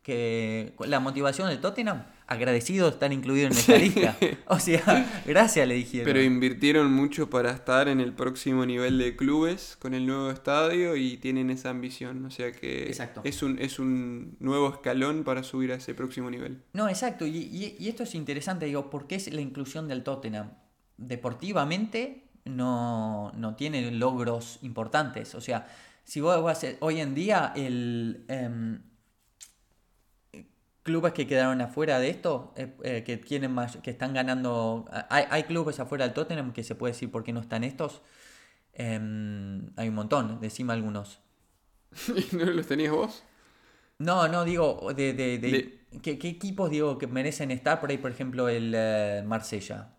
Que la motivación del Tottenham, agradecido de estar incluido en esta lista. O sea, gracias le dijeron. Pero invirtieron mucho para estar en el próximo nivel de clubes con el nuevo estadio y tienen esa ambición. O sea que Exacto. es un, es un nuevo escalón para subir a ese próximo nivel. No, exacto. Y, y- y esto es interesante, digo, ¿por qué es la inclusión del Tottenham? Deportivamente no, no tiene logros importantes. O sea, si vos vas a- hoy en día el em, clubes que quedaron afuera de esto, eh, eh, que tienen más, que están ganando. Hay, hay clubes afuera del Tottenham que se puede decir por qué no están estos. Em, hay un montón, decime algunos. ¿Y no los tenías vos? No, no, digo, de, de, de- De- ¿qué, qué equipos digo que merecen estar por ahí? Por ejemplo, el eh, Marsella,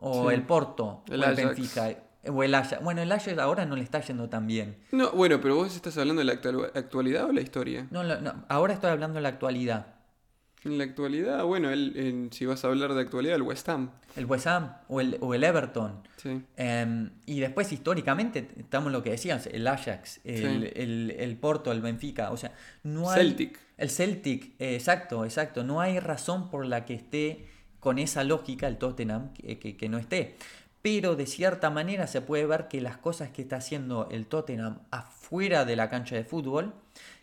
o Sí. el Porto, El o el. Benfica, o el Ajax. Bueno, el Ajax ahora no le está yendo tan bien. No, bueno, pero vos estás hablando de la actual- actualidad o la historia. No, no, ahora estoy hablando de la actualidad. En la actualidad, bueno, el, si vas a hablar de actualidad, el West Ham. El West Ham o el, o el Everton. Sí. Em, y después, históricamente, estamos lo que decías, el Ajax, el, Sí. el- el Porto, el Benfica. O sea, no hay. Celtic. El Celtic, eh, exacto, exacto. No hay razón por la que esté con esa lógica el Tottenham que, que- que no esté. Pero de cierta manera se puede ver que las cosas que está haciendo el Tottenham afuera de la cancha de fútbol,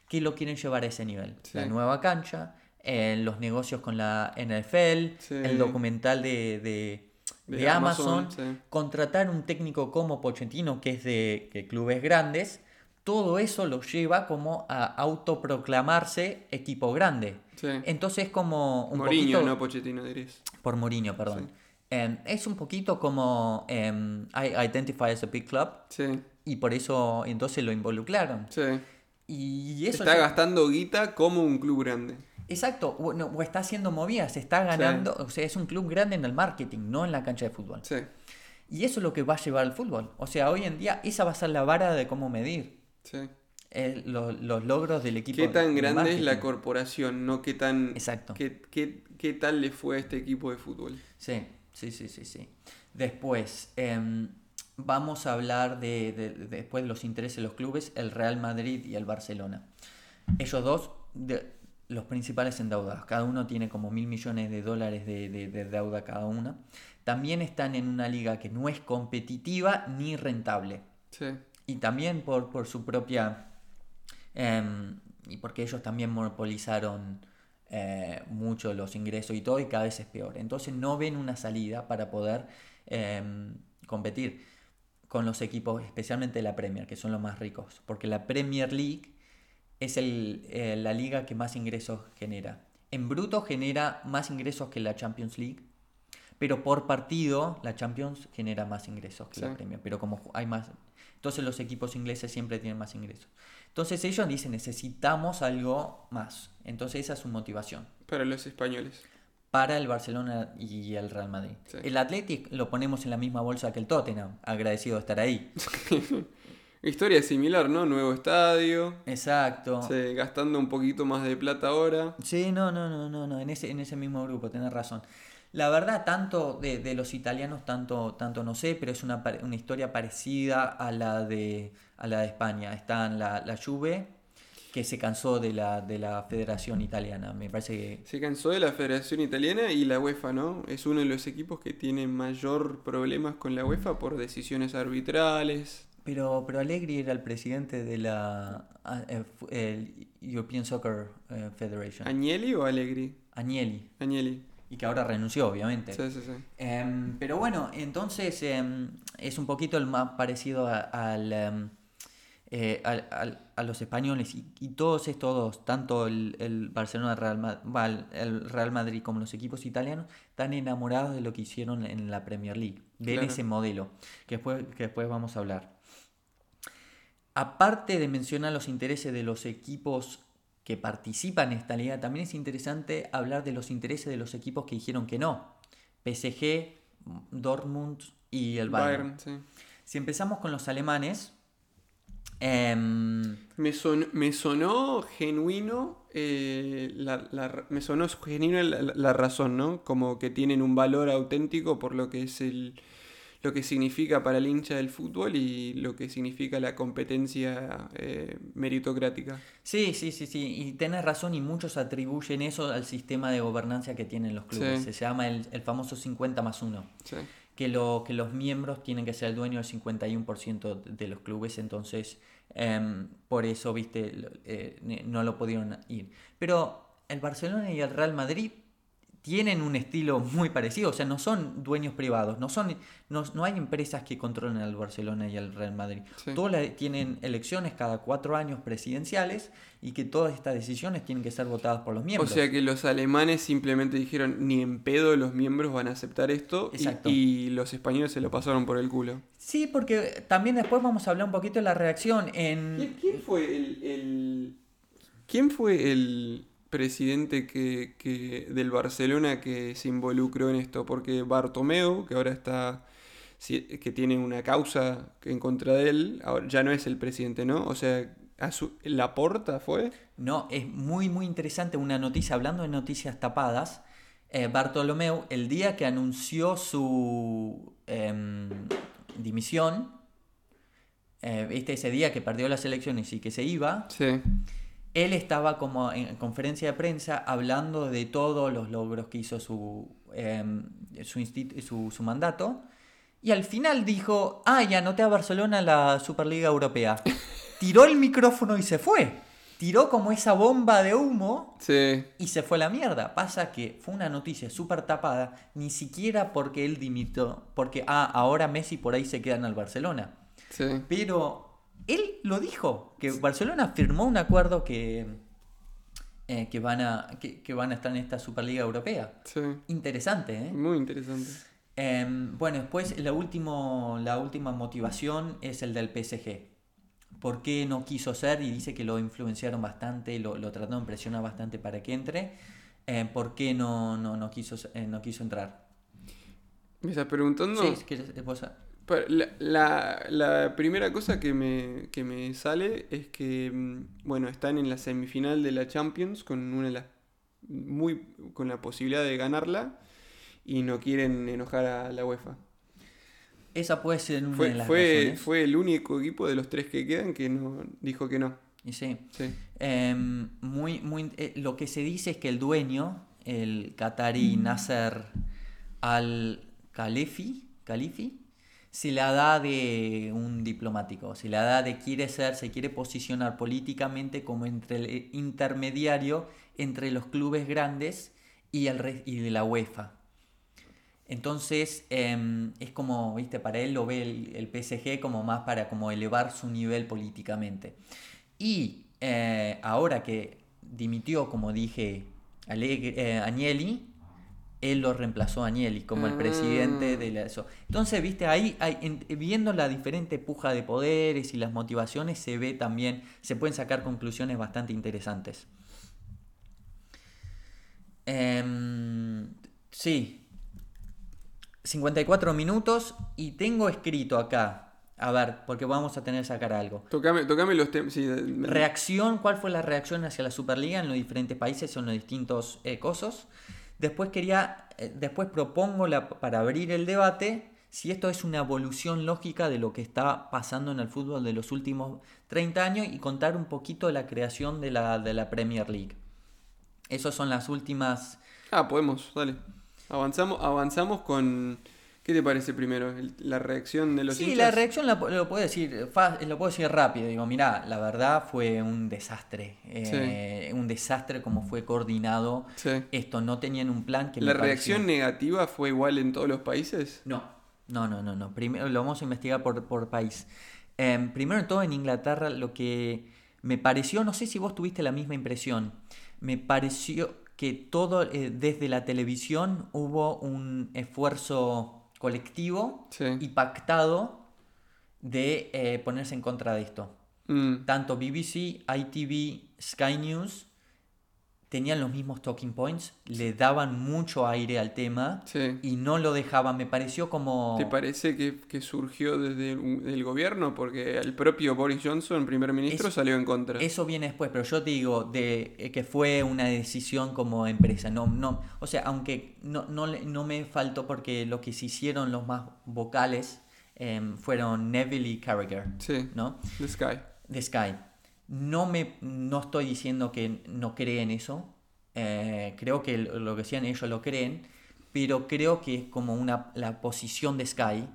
que lo quieren llevar a ese nivel. Sí. La nueva cancha, eh, los negocios con la NFL, Sí. el documental de, de- De de Amazon, Amazon, sí. contratar un técnico como Pochettino, que es de clubes grandes, todo eso lo lleva como a autoproclamarse equipo grande. Sí. Entonces es como un Mourinho, poquito... no Pochettino, dirías. Por Mourinho, perdón. Em, es un poquito como em, I identify as a big club Sí, y por eso entonces lo involucraron. sí. Y eso Está ya- gastando guita como un club grande. Exacto, o, no, o está haciendo movidas, está ganando, o sea, es un club grande en el marketing, no en la cancha de fútbol. Sí, Y eso es lo que va a llevar al fútbol. O sea, hoy en día esa va a ser la vara de cómo medir sí. eh, lo- los logros del equipo. ¿Qué tan de grande es la corporación? No qué tan... Exacto. Qué, qué- qué tal le fue a este equipo de fútbol? Sí, sí, sí, sí, sí. Después, em, vamos a hablar de, de- de- después de los intereses de los clubes, el Real Madrid y el Barcelona. Ellos dos, de- los principales endeudados, cada uno tiene como mil millones de dólares de, de- de deuda cada uno. También están en una liga que no es competitiva ni rentable. Sí, Y también por, por su propia... em, y porque ellos también monopolizaron eh, mucho los ingresos y todo y cada vez es peor. Entonces no ven una salida para poder em, competir con los equipos, especialmente la Premier, que son los más ricos. Porque la Premier League es el, eh, la liga que más ingresos genera. En bruto genera más ingresos que la Champions League, pero por partido la Champions genera más ingresos que la. Premier, pero como hay más... Entonces los equipos ingleses siempre tienen más ingresos. Entonces ellos dicen necesitamos algo más. Entonces esa es su motivación Para los españoles. para el Barcelona y el Real Madrid. Sí. El Athletic lo ponemos en la misma bolsa que el Tottenham, agradecido de estar ahí. Historia similar, ¿no? Nuevo estadio. Exacto. Sí, gastando un poquito más de plata ahora. Sí, no, no, no, no, no, en ese, en ese mismo grupo, tenés razón. La verdad, tanto de, de los italianos, tanto, tanto no sé, pero es una, una historia parecida a la de, a la de España. Está en la, la Juve, que se cansó de la, de la Federación Italiana. Me parece que... Se cansó de la Federación Italiana y la UEFA, ¿no? Es uno de los equipos que tiene mayor problemas con la UEFA por decisiones arbitrales. Pero, pero Allegri era el presidente de la eh, el European Soccer eh, Federation. ¿Agnelli o Allegri? Agnelli. Agnelli. Y que ahora renunció, obviamente. Sí, sí, sí. Em, pero bueno, entonces em, es un poquito el más parecido a, al, em, eh, al- al- a los españoles y, y todos estos dos, tanto el, el Barcelona, Real, va, el- Real Madrid como los equipos italianos, están enamorados de lo que hicieron en la Premier League. Ven Claro. ese modelo, que después, que después vamos a hablar. Aparte de mencionar los intereses de los equipos que participan en esta liga, también es interesante hablar de los intereses de los equipos que dijeron que no. PSG, Dortmund y el Bayern. Bayern, sí. Si empezamos con los alemanes, em, Me, son- me sonó genuino, eh, la, la- me sonó genuino la razón, ¿no? Como que tienen un valor auténtico por lo que es el, lo que significa para el hincha del fútbol y lo que significa la competencia eh, meritocrática. sí, sí, sí, sí, y tenés razón y muchos atribuyen eso al sistema de gobernanza que tienen los clubes. Sí. Se llama el, el famoso 50 más 1. Sí. que, lo, que los miembros tienen que ser el dueño del 51% de los clubes, entonces em, por eso, viste, eh, no lo pudieron ir. Pero el Barcelona y el Real Madrid tienen un estilo muy parecido, o sea, no son dueños privados, no, son, no, no hay empresas que controlen al Barcelona y al Real Madrid. Sí. Todas tienen elecciones cada cuatro años presidenciales y que todas estas decisiones tienen que ser votadas por los O miembros. sea que los alemanes simplemente dijeron ni en pedo los miembros van a aceptar esto y- Exacto. y, los españoles se lo pasaron por el culo. Sí, porque también después vamos a hablar un poquito de la reacción en... ¿Quién, quién fue el, el- quién fue el presidente que, que- del Barcelona que se involucró en esto? Porque Bartomeu, que ahora está que tiene una causa en contra de él, ahora ya no es el presidente, ¿no? O sea, a su, Laporta fue. No, es muy, muy interesante una noticia, hablando de noticias tapadas, eh, Bartolomeu, el día que anunció su em, dimisión, eh, ¿viste? ese día que perdió las elecciones y que se iba, Sí. Él estaba como en conferencia de prensa hablando de todos los logros que hizo su, em, su, su, su mandato. Y al final dijo, ah, ya anoté a Barcelona la Superliga Europea. Tiró el micrófono y se fue. Tiró como esa bomba de humo Sí. y se fue a la mierda. Pasa que fue una noticia súper tapada, ni siquiera porque él dimitió, porque, ah, ahora Messi por ahí se queda en el Barcelona. Sí. Pero él lo dijo, que Barcelona firmó un acuerdo que, eh, que, van a, que, que van a estar en esta Superliga Europea. Sí. Interesante, ¿eh? Muy interesante. Em, bueno, después la, último, la última motivación es el del PSG. ¿Por qué no quiso ser? Y dice que lo influenciaron bastante, lo, lo trataron de presionar bastante para que entre. Eh, ¿Por qué no, no, no, quiso, eh, no quiso entrar? ¿Me estás preguntando? Sí, si querés, eh, vos- La, la- la primera cosa que me, que me sale es que, mm, bueno, están en la semifinal de la Champions con una de las muy con la posibilidad de ganarla y no quieren enojar a la UEFA. Esa puede ser una de Fue, las fue, razones. fue el único equipo de los tres que quedan que no dijo que no. Y sí. Sí. Em, muy, muy, eh, lo que se dice es que el dueño, el qatarí Nasser al-Khalifi, Khalifi, se la da de un diplomático, se la da de quiere ser, se quiere posicionar políticamente como entre el intermediario entre los clubes grandes y, el y la UEFA. Entonces em, es como, viste, para él lo ve el, el PSG como más para como elevar su nivel políticamente. Y eh, ahora que dimitió, como dije, eh, Agnelli, él lo reemplazó a Agnelli como el presidente Ah. de la, eso. Entonces, viste, ahí hay- en- viendo la diferente puja de poderes y las motivaciones, se ve también, se pueden sacar conclusiones bastante interesantes. Em, sí, 54 minutos y tengo escrito acá, a ver, porque vamos a tener que sacar algo. Tocame, tocame los temas. Sí, Reacción, ¿cuál fue la reacción hacia la Superliga en los diferentes países o en los distintos eh, cosos? Después quería, eh, después propongo la- para abrir el debate si esto es una evolución lógica de lo que está pasando en el fútbol de los últimos 30 años y contar un poquito la creación de la, de la Premier League. Esas son las últimas... Ah, podemos, dale. Avanzamos, avanzamos con. ¿Qué te parece primero? La reacción de los sí, hinchas. la reacción la lo puedo decir, lo puedo decir rápido. Digo, mira, la verdad fue un desastre. eh, Un desastre como fue coordinado. Sí. Esto no tenían un plan que ¿La pareció- reacción negativa fue igual en todos los países? No, no, no, no, no. Primero lo vamos a investigar por, por país. Em, primero de todo en Inglaterra lo que me pareció, no sé si vos tuviste la misma impresión, me pareció que todo, eh, desde la televisión hubo un esfuerzo colectivo Sí. y pactado de eh, ponerse en contra de esto. Mm, Tanto BBC, ITV, Sky News tenían los mismos talking points, le daban mucho aire al tema sí. y no lo dejaban. Me pareció como... ¿Te parece que, que surgió desde el, el gobierno? Porque el propio Boris Johnson, primer ministro, Es- salió en contra. Eso viene después, pero yo te digo de eh, que fue una decisión como empresa. No, no, o sea, aunque no, no, le- no me faltó porque lo que se hicieron los más vocales em, fueron Neville y Carragher, Sí, ¿no? The Sky. de Sky. No, me, no estoy diciendo que no creen eso. eh, creo que lo que decían ellos lo creen. Pero creo que es como una, la posición de Sky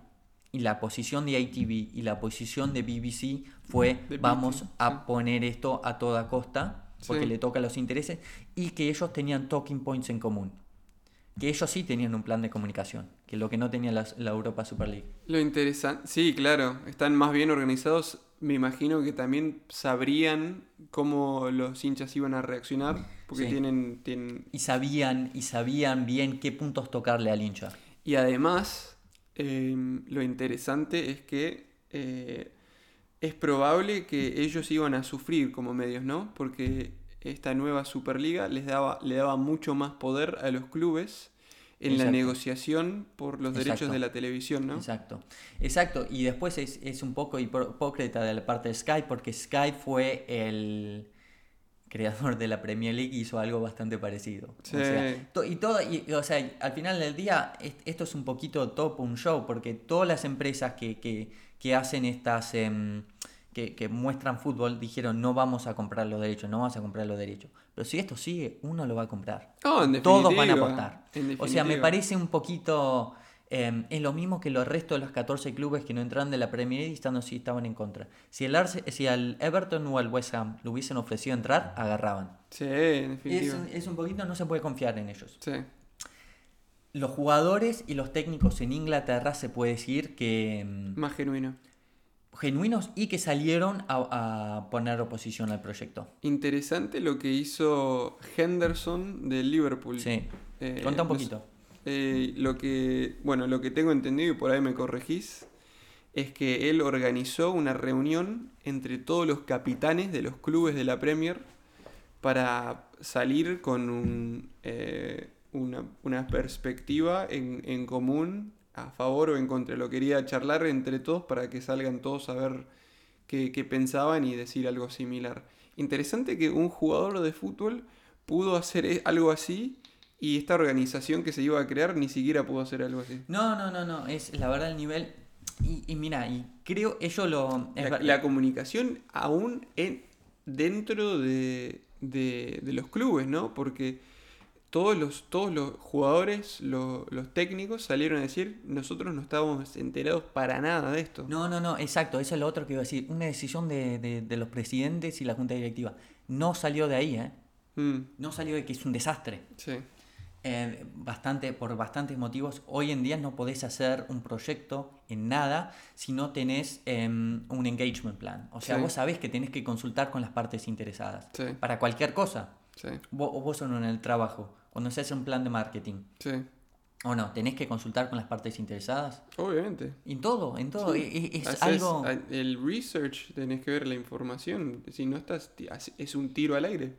y la posición de ITV y la posición de BBC fue De vamos BT, a sí. poner esto a toda costa porque Sí. le toca los intereses y que ellos tenían talking points en común. Que ellos sí tenían un plan de comunicación, que lo que no tenía la, la Europa Super League. Lo interesante, sí, claro, están más bien organizados. Me imagino que también sabrían cómo los hinchas iban a reaccionar, porque Sí. tienen, tienen... Y sabían, y sabían bien qué puntos tocarle al hincha. Y además, eh, lo interesante es que eh, es probable que ellos iban a sufrir como medios, ¿no? Porque esta nueva Superliga les daba, le daba mucho más poder a los clubes en la negociación por los derechos de la televisión, ¿no? Exacto. Exacto. Y después es, es un poco hipó- hipócrita de la parte de Sky, porque Sky fue el creador de la Premier League y hizo algo bastante parecido. Sí. O sea, to- y todo, y, o sea, al final del día, es- esto es un poquito top un show, porque todas las empresas que, que, que hacen estas. em, que, que muestran fútbol dijeron no vamos a comprar los derechos, no vamos a comprar los derechos. Pero si esto sigue, uno lo va a comprar. En Todos van a en O sea, me parece un poquito... eh, es lo mismo que los restos de los 14 clubes que no entraron de la Premier League estando si estaban en contra. Si el Arce- si al Everton o al West Ham le hubiesen ofrecido entrar, agarraban. Sí, en Es, es un poquito, no se puede confiar en ellos. Sí. Los jugadores y los técnicos en Inglaterra se puede decir que mm, Más genuino. Genuinos y que salieron a, a poner oposición al proyecto. Interesante lo que hizo Henderson del Liverpool. Sí. Eh, Conta un poquito. Eh, lo que, bueno, lo que tengo entendido y por ahí me corregís, es que él organizó una reunión entre todos los capitanes de los clubes de la Premier para salir con un, eh, una, una perspectiva en, en común a favor o en contra. Lo quería charlar entre todos para que salgan todos a ver qué, qué pensaban y decir algo similar. Interesante que un jugador de fútbol pudo hacer e- algo así y esta organización que se iba a crear ni siquiera pudo hacer algo así. No, no, no, no. Es la verdad el nivel. Y, y mira, y creo ello lo. La, comunicación aún en, dentro de, de- de los clubes, ¿no? Porque todos los, todos los jugadores, lo- los técnicos salieron a decir, nosotros no estábamos enterados para nada de esto. No, no, no, exacto. Eso es lo otro que iba a decir. Una decisión de, de- de los presidentes y la junta directiva. No salió de ahí, ¿eh? Mm, No salió de que es un desastre. sí. eh, bastante, por bastantes motivos. Hoy en día no podés hacer un proyecto en nada si no tenés em, un engagement plan. O sea, Sí. vos sabés que tenés que consultar con las partes interesadas Sí. para cualquier cosa. Sí, Vos, vos solo en el trabajo, cuando se hace un plan de marketing. sí. O no, tenés que consultar con las partes interesadas. Obviamente. En todo, en todo. Sí. Es, Haces algo... el research, tenés que ver la información. Si no estás, es un tiro al aire.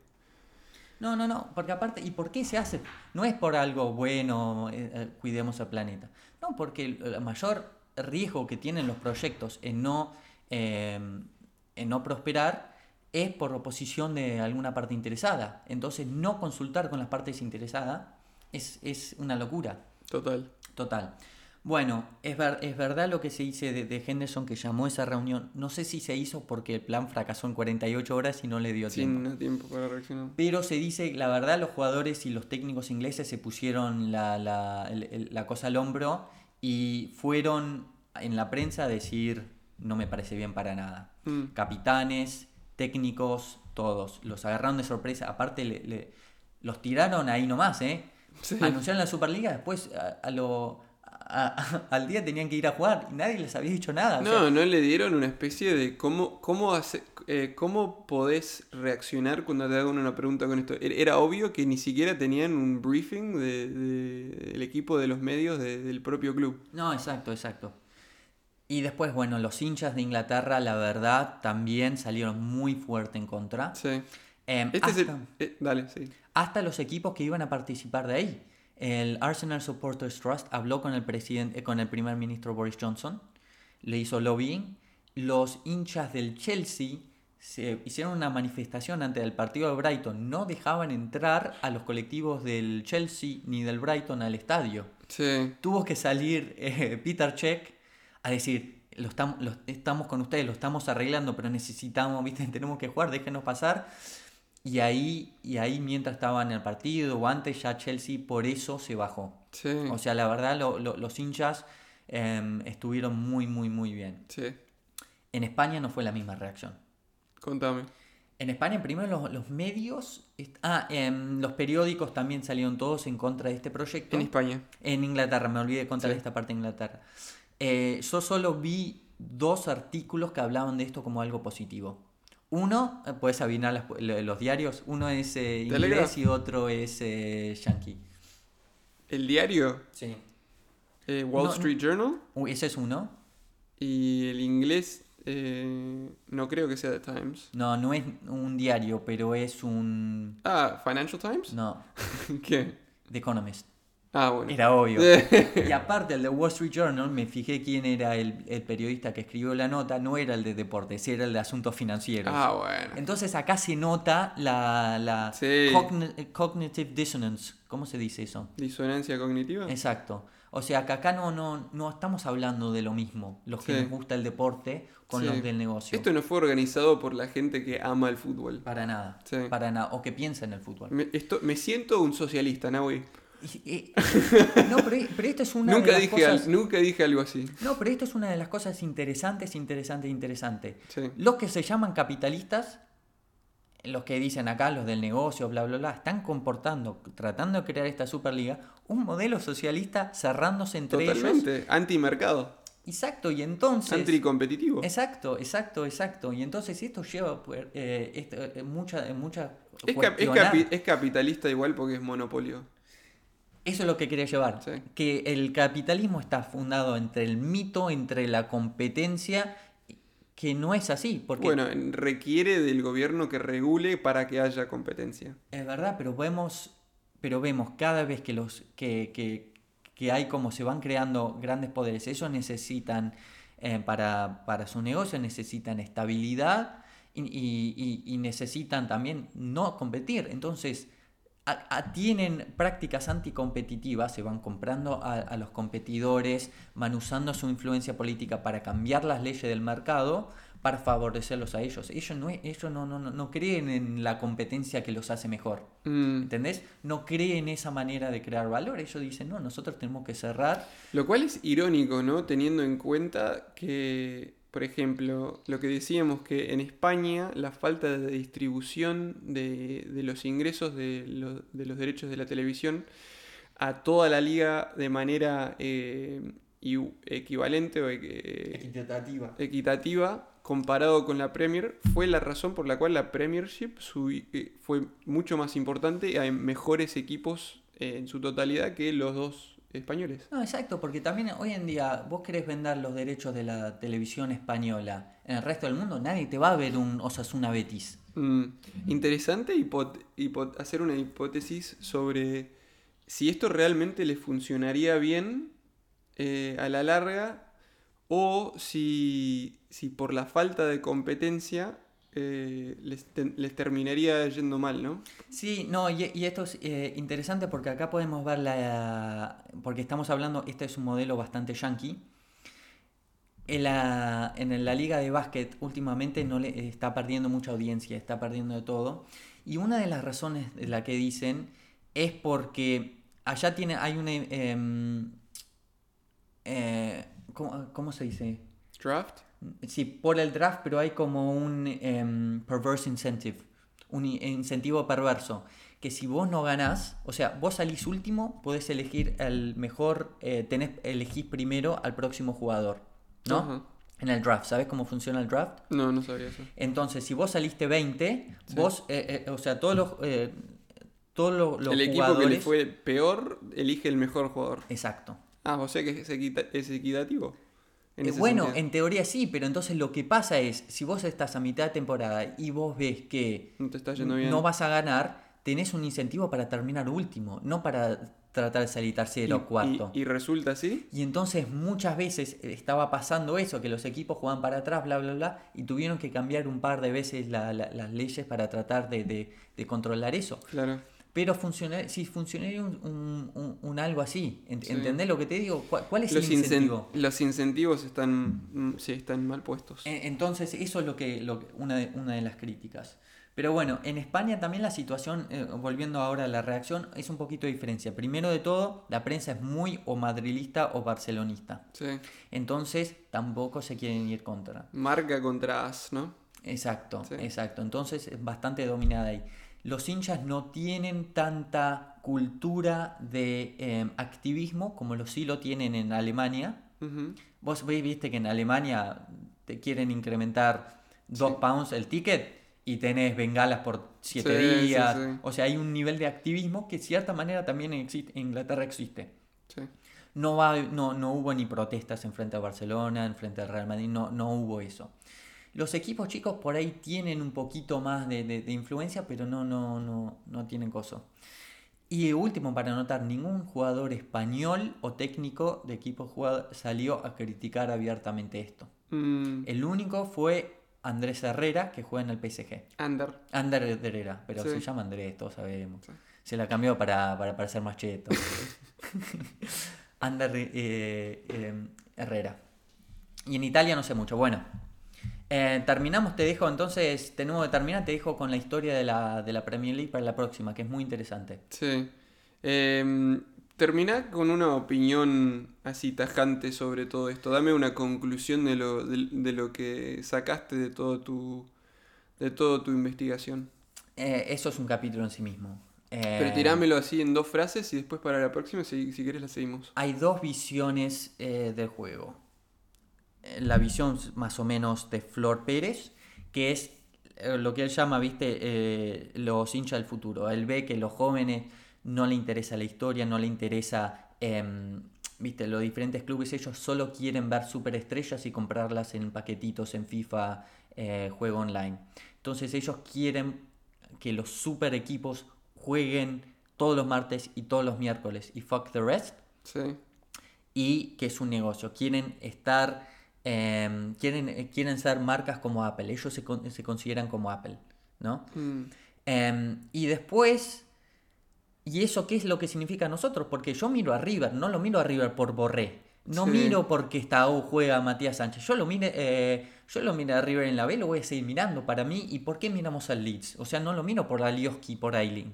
No, no, no, porque aparte, ¿y por qué se hace? No es por algo bueno, eh, eh, cuidemos al planeta. No, porque el, el mayor riesgo que tienen los proyectos en no, eh, en no prosperar es por oposición de alguna parte interesada. Entonces, no consultar con las partes interesadas es, es una locura. Total. Total. Bueno, es, ver- es verdad lo que se dice de, de Henderson que llamó a esa reunión. No sé si se hizo porque el plan fracasó en 48 horas y no le dio tiempo. Sin tiempo para reaccionar. Pero se dice, la verdad, los jugadores y los técnicos ingleses se pusieron la, la- el- el- la cosa al hombro y fueron en la prensa a decir, no me parece bien para nada. Mm. Capitanes, técnicos, todos. Los agarraron de sorpresa. Aparte, le- le- los tiraron ahí nomás, ¿eh? Sí. Anunciaron la Superliga, después a, a lo, a- al día tenían que ir a jugar y nadie les había dicho nada. o sea, No, no le dieron una especie de cómo, cómo, hace, eh, cómo podés reaccionar cuando te hagan una pregunta con esto. Era- Era obvio que ni siquiera tenían un briefing de- de- del equipo de los medios de- del propio club. No, exacto, exacto. Y después, bueno, los hinchas de Inglaterra, la verdad, también salieron muy fuerte en contra. Sí. Em, Este es el... hasta, eh, dale, sí. hasta los equipos que iban a participar de ahí. El Arsenal Supporters Trust habló con el presidente, eh, con el primer ministro Boris Johnson, le hizo lobbying. Los hinchas del Chelsea se hicieron una manifestación ante el partido de Brighton. No dejaban entrar a los colectivos del Chelsea ni del Brighton al estadio Sí. tuvo que salir eh, Peter Check a decir, lo estamos, lo- estamos con ustedes, lo estamos arreglando, pero necesitamos, ¿viste? tenemos que jugar, déjenos pasar. Y ahí, y ahí mientras estaba en el partido o antes, ya Chelsea por eso se bajó. Sí. O sea, la verdad, lo- lo- los hinchas em, estuvieron muy, muy, muy bien. sí. En España no fue la misma reacción. Contame. En España, primero los, los medios, ah, em, los periódicos también salieron todos en contra de este proyecto. En España. En Inglaterra, me olvidé de contar Sí. esta parte de Inglaterra. Eh, yo solo vi dos artículos que hablaban de esto como algo positivo. Uno, eh, puedes adivinar las- los diarios, uno es eh, inglés Telegraph. y otro es eh, yankee. El diario, Sí. Wall No, Street Journal. ese es uno. Y el inglés, eh, no creo que sea The Times. No, no es un diario, pero es un... Ah, Financial Times. No, ¿Qué? The Economist. Ah, bueno. Era obvio. Y aparte, el de Wall Street Journal, me fijé quién era el, el periodista que escribió la nota, no era el de deportes, era el de asuntos financieros. ah, bueno. Entonces acá se nota la, la Sí. cognitive dissonance. ¿Cómo se dice eso? Disonancia cognitiva. Exacto. O sea que acá no, no, no estamos hablando de lo mismo, los que Sí. nos gusta el deporte con Sí. los del negocio. Esto no fue organizado por la gente que ama el fútbol. Para nada. Para nada. O que piensa en el fútbol. Me, esto, me siento un socialista, Nahui. Y- y- no, pero, pero esto es una Nunca de las dije, al- cosas... nunca dije algo así. No, pero esto es una de las cosas interesantes, interesantes, interesantes. Sí. Los que se llaman capitalistas, los que dicen acá, los del negocio, bla, bla, bla, están comportando, tratando de crear esta Superliga, un modelo socialista cerrándose entre ellos. Totalmente. Antimercado. Exacto, y entonces... Anticompetitivo. Exacto, exacto, exacto. Y entonces esto lleva eh, esto, eh, mucha, eh, mucha Es, cap- es cuestionar- capi- es capitalista igual porque es monopolio. Eso es lo que quería llevar. Sí. Que el capitalismo está fundado entre el mito, entre la competencia, que no es así. Porque Bueno, en- requiere del gobierno que regule para que haya competencia. Es verdad, pero vemos, pero vemos cada vez que los que, que, que hay como se van creando grandes poderes, ellos necesitan eh, para, para su negocio necesitan estabilidad y, y- y- y necesitan también no competir. Entonces, tienen prácticas anticompetitivas, se van comprando a, a los competidores, van usando su influencia política para cambiar las leyes del mercado para favorecerlos a ellos. Ellos no, ellos no, no, no- no creen en la competencia que los hace mejor. Mm, ¿Entendés? No creen esa manera de crear valor. Ellos dicen, no, nosotros tenemos que cerrar. Lo cual es irónico, ¿no? Teniendo en cuenta que, por ejemplo, lo que decíamos que en España la falta de distribución de, de los ingresos de, lo- de los derechos de la televisión a toda la liga de manera eh, equivalente o eh, Equitativa. equitativa comparado con la Premier fue la razón por la cual la Premiership subi- eh, fue mucho más importante. Hay mejores equipos eh, en su totalidad que los dos españoles. No, exacto, porque también hoy en día vos querés vender los derechos de la televisión española. En el resto del mundo nadie te va a ver un Osasuna Betis. Mm, interesante hacer una hipótesis sobre si esto realmente le funcionaría bien eh, a la larga o si, si por la falta de competencia eh, les, ten- les terminaría yendo mal, ¿no? Sí, no, y, y esto es eh, interesante porque acá podemos ver la... Porque estamos hablando, este es un modelo bastante yankee. En la, en la liga de básquet últimamente no le está perdiendo mucha audiencia, está perdiendo de todo. Y una de las razones de la que dicen es porque allá tiene, hay una... em, eh, ¿cómo, cómo se dice? Draft. Sí, por el draft, pero hay como un em, perverse incentive, un incentivo perverso, que si vos no ganás, o sea, vos salís último, podés elegir el mejor, eh, tenés, elegís primero al próximo jugador, ¿no? En el draft, ¿sabes cómo funciona el draft? No, no sabía eso. Entonces, si vos saliste 20, Sí. vos, eh, eh, o sea, todos los, eh, todos los, los el equipo jugadores... que le fue peor elige el mejor jugador. Exacto. Ah, o sea que es, equita- es equitativo. En Eh, bueno, sentido. en teoría sí, pero entonces lo que pasa es, si vos estás a mitad de temporada y vos ves que No te está yendo bien. no vas a ganar, tenés un incentivo para terminar último, no para tratar de salir tercero o cuarto. Y, y resulta así. Y entonces muchas veces estaba pasando eso, que los equipos jugaban para atrás, bla, bla, bla, y tuvieron que cambiar un par de veces la- la- las leyes para tratar de, de- de controlar eso. Claro. Pero funciona, si funcionaría un, un- un- un algo así, ¿ent- Sí. ¿entendés lo que te digo? ¿Cuál, cuál es Los, el incen- incentivo? los incentivos están, mm, sí, están mal puestos. E- Entonces, eso es lo que, lo que- una, de, una de las críticas. Pero bueno, en España también la situación, eh, volviendo ahora a la reacción, es un poquito de diferencia. Primero de todo, la prensa es muy o madrilista o barcelonista. Sí. Entonces, tampoco se quieren ir contra. Marca contra As, ¿no? Exacto, Sí. exacto. Entonces, es bastante dominada ahí. Los hinchas no tienen tanta cultura de eh, activismo como los sí lo tienen en Alemania. Ujú. Vos ve- viste que en Alemania te quieren incrementar 2 Sí. pounds el ticket y tenés bengalas por 7 Sí, sí, días. sí. O sea, hay un nivel de activismo que de cierta manera también existe, en Inglaterra existe. No, va, no, no hubo ni protestas en frente a Barcelona, en frente al Real Madrid, no, no hubo eso. Los equipos chicos por ahí tienen un poquito más de, de- de influencia, pero no, no, no, no tienen coso. Y último, para anotar, ningún jugador español o técnico de equipo jugado- salió a criticar abiertamente esto. Mm, El único fue Andrés Herrera, que juega en el PSG. under. Ander Herrera, pero Sí. se llama Andrés, todos sabemos. Sí. Se la cambió para, para parecer más cheto. Ander eh, eh, Herrera. Y en Italia no sé mucho. Bueno, eh, terminamos, te dejo entonces, tenemos que terminar, te dejo con la historia de la, de la Premier League para la próxima, que es muy interesante. Sí. Em, termina con una opinión así tajante sobre todo esto. Dame una conclusión de lo, de, de lo que sacaste de todo tu, de toda tu investigación. Eh, eso es un capítulo en sí mismo. Eh, Pero tirámelo así en dos frases y después para la próxima, si, si quieres, la seguimos. Hay dos visiones eh, del juego. La visión más o menos de Flor Pérez, que es eh, lo que él llama, viste, eh, los hinchas del futuro. Él ve que los jóvenes no le interesa la historia, no le interesa, em, viste, los diferentes clubes, ellos solo quieren ver superestrellas y comprarlas en paquetitos en FIFA, eh, juego online. Entonces ellos quieren que los super equipos jueguen todos los martes y todos los miércoles y fuck the rest Sí. y que es un negocio. Quieren estar, em, quieren, eh, quieren ser marcas como Apple. Ellos se, con- se consideran como Apple, ¿no? Mm, Em, y después, ¿y eso qué es lo que significa a nosotros? Porque yo miro a River, no lo miro a River por Borré. No Sí. miro porque está o juega Matías Sánchez. Yo lo mire, eh, yo lo miro a River en la B, lo voy a seguir mirando para mí. ¿Y por qué miramos al Leeds? O sea, no lo miro por Alioski, por Ailing.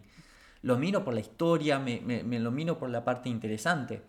Lo miro por la historia, me, me- me lo miro por la parte interesante.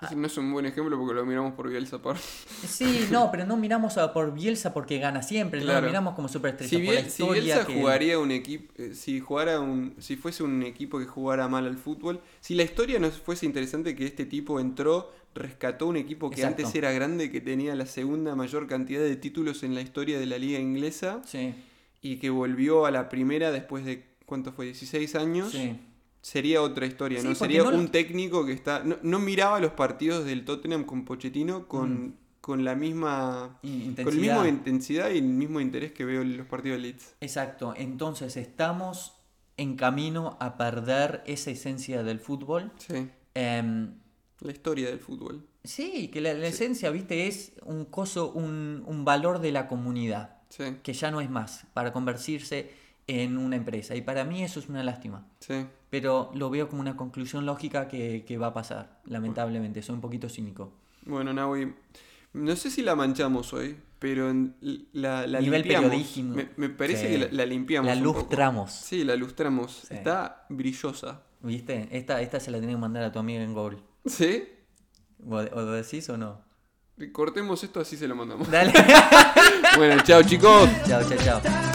Ese no es un buen ejemplo porque lo miramos por Bielsa aparte. Sí, no, pero no miramos a por Bielsa porque gana siempre, no Claro. lo miramos como superestrella. Si, por la si Bielsa que- jugaría un equipo, eh, si jugara un, si fuese un equipo que jugara mal al fútbol, si la historia no fuese interesante que este tipo entró, rescató un equipo que Exacto. antes era grande, que tenía la segunda mayor cantidad de títulos en la historia de la liga inglesa Sí, y que volvió a la primera después de ¿cuánto fue? 16 años. sí. Sería otra historia, Sí, ¿no? Sería no lo- un técnico que está. No, no miraba los partidos del Tottenham con Pochettino con, con la misma. Y Con intensidad. mismo intensidad y el mismo interés que veo en los partidos de Leeds. Exacto, entonces estamos en camino a perder esa esencia del fútbol. Sí. Em, La historia del fútbol. sí, que la, la esencia, viste, es un coso, un, un valor de la comunidad, Sí, que ya no es más para convertirse en una empresa. Y para mí eso es una lástima. sí. Pero lo veo como una conclusión lógica que, que va a pasar, lamentablemente. Soy un poquito cínico. Bueno, Nahui, no sé si la manchamos hoy, pero en- la, la Nivel limpiamos. Me, me parece Sí. que la, la limpiamos. La lustramos. Sí, la lustramos. Sí. Está brillosa. ¿Viste? Esta, esta se la tenía que mandar a tu amiga en Google. ¿Sí? ¿O, o lo decís o no? Cortemos esto así se lo mandamos. Dale. bueno, chao chicos. chao, chao, chao.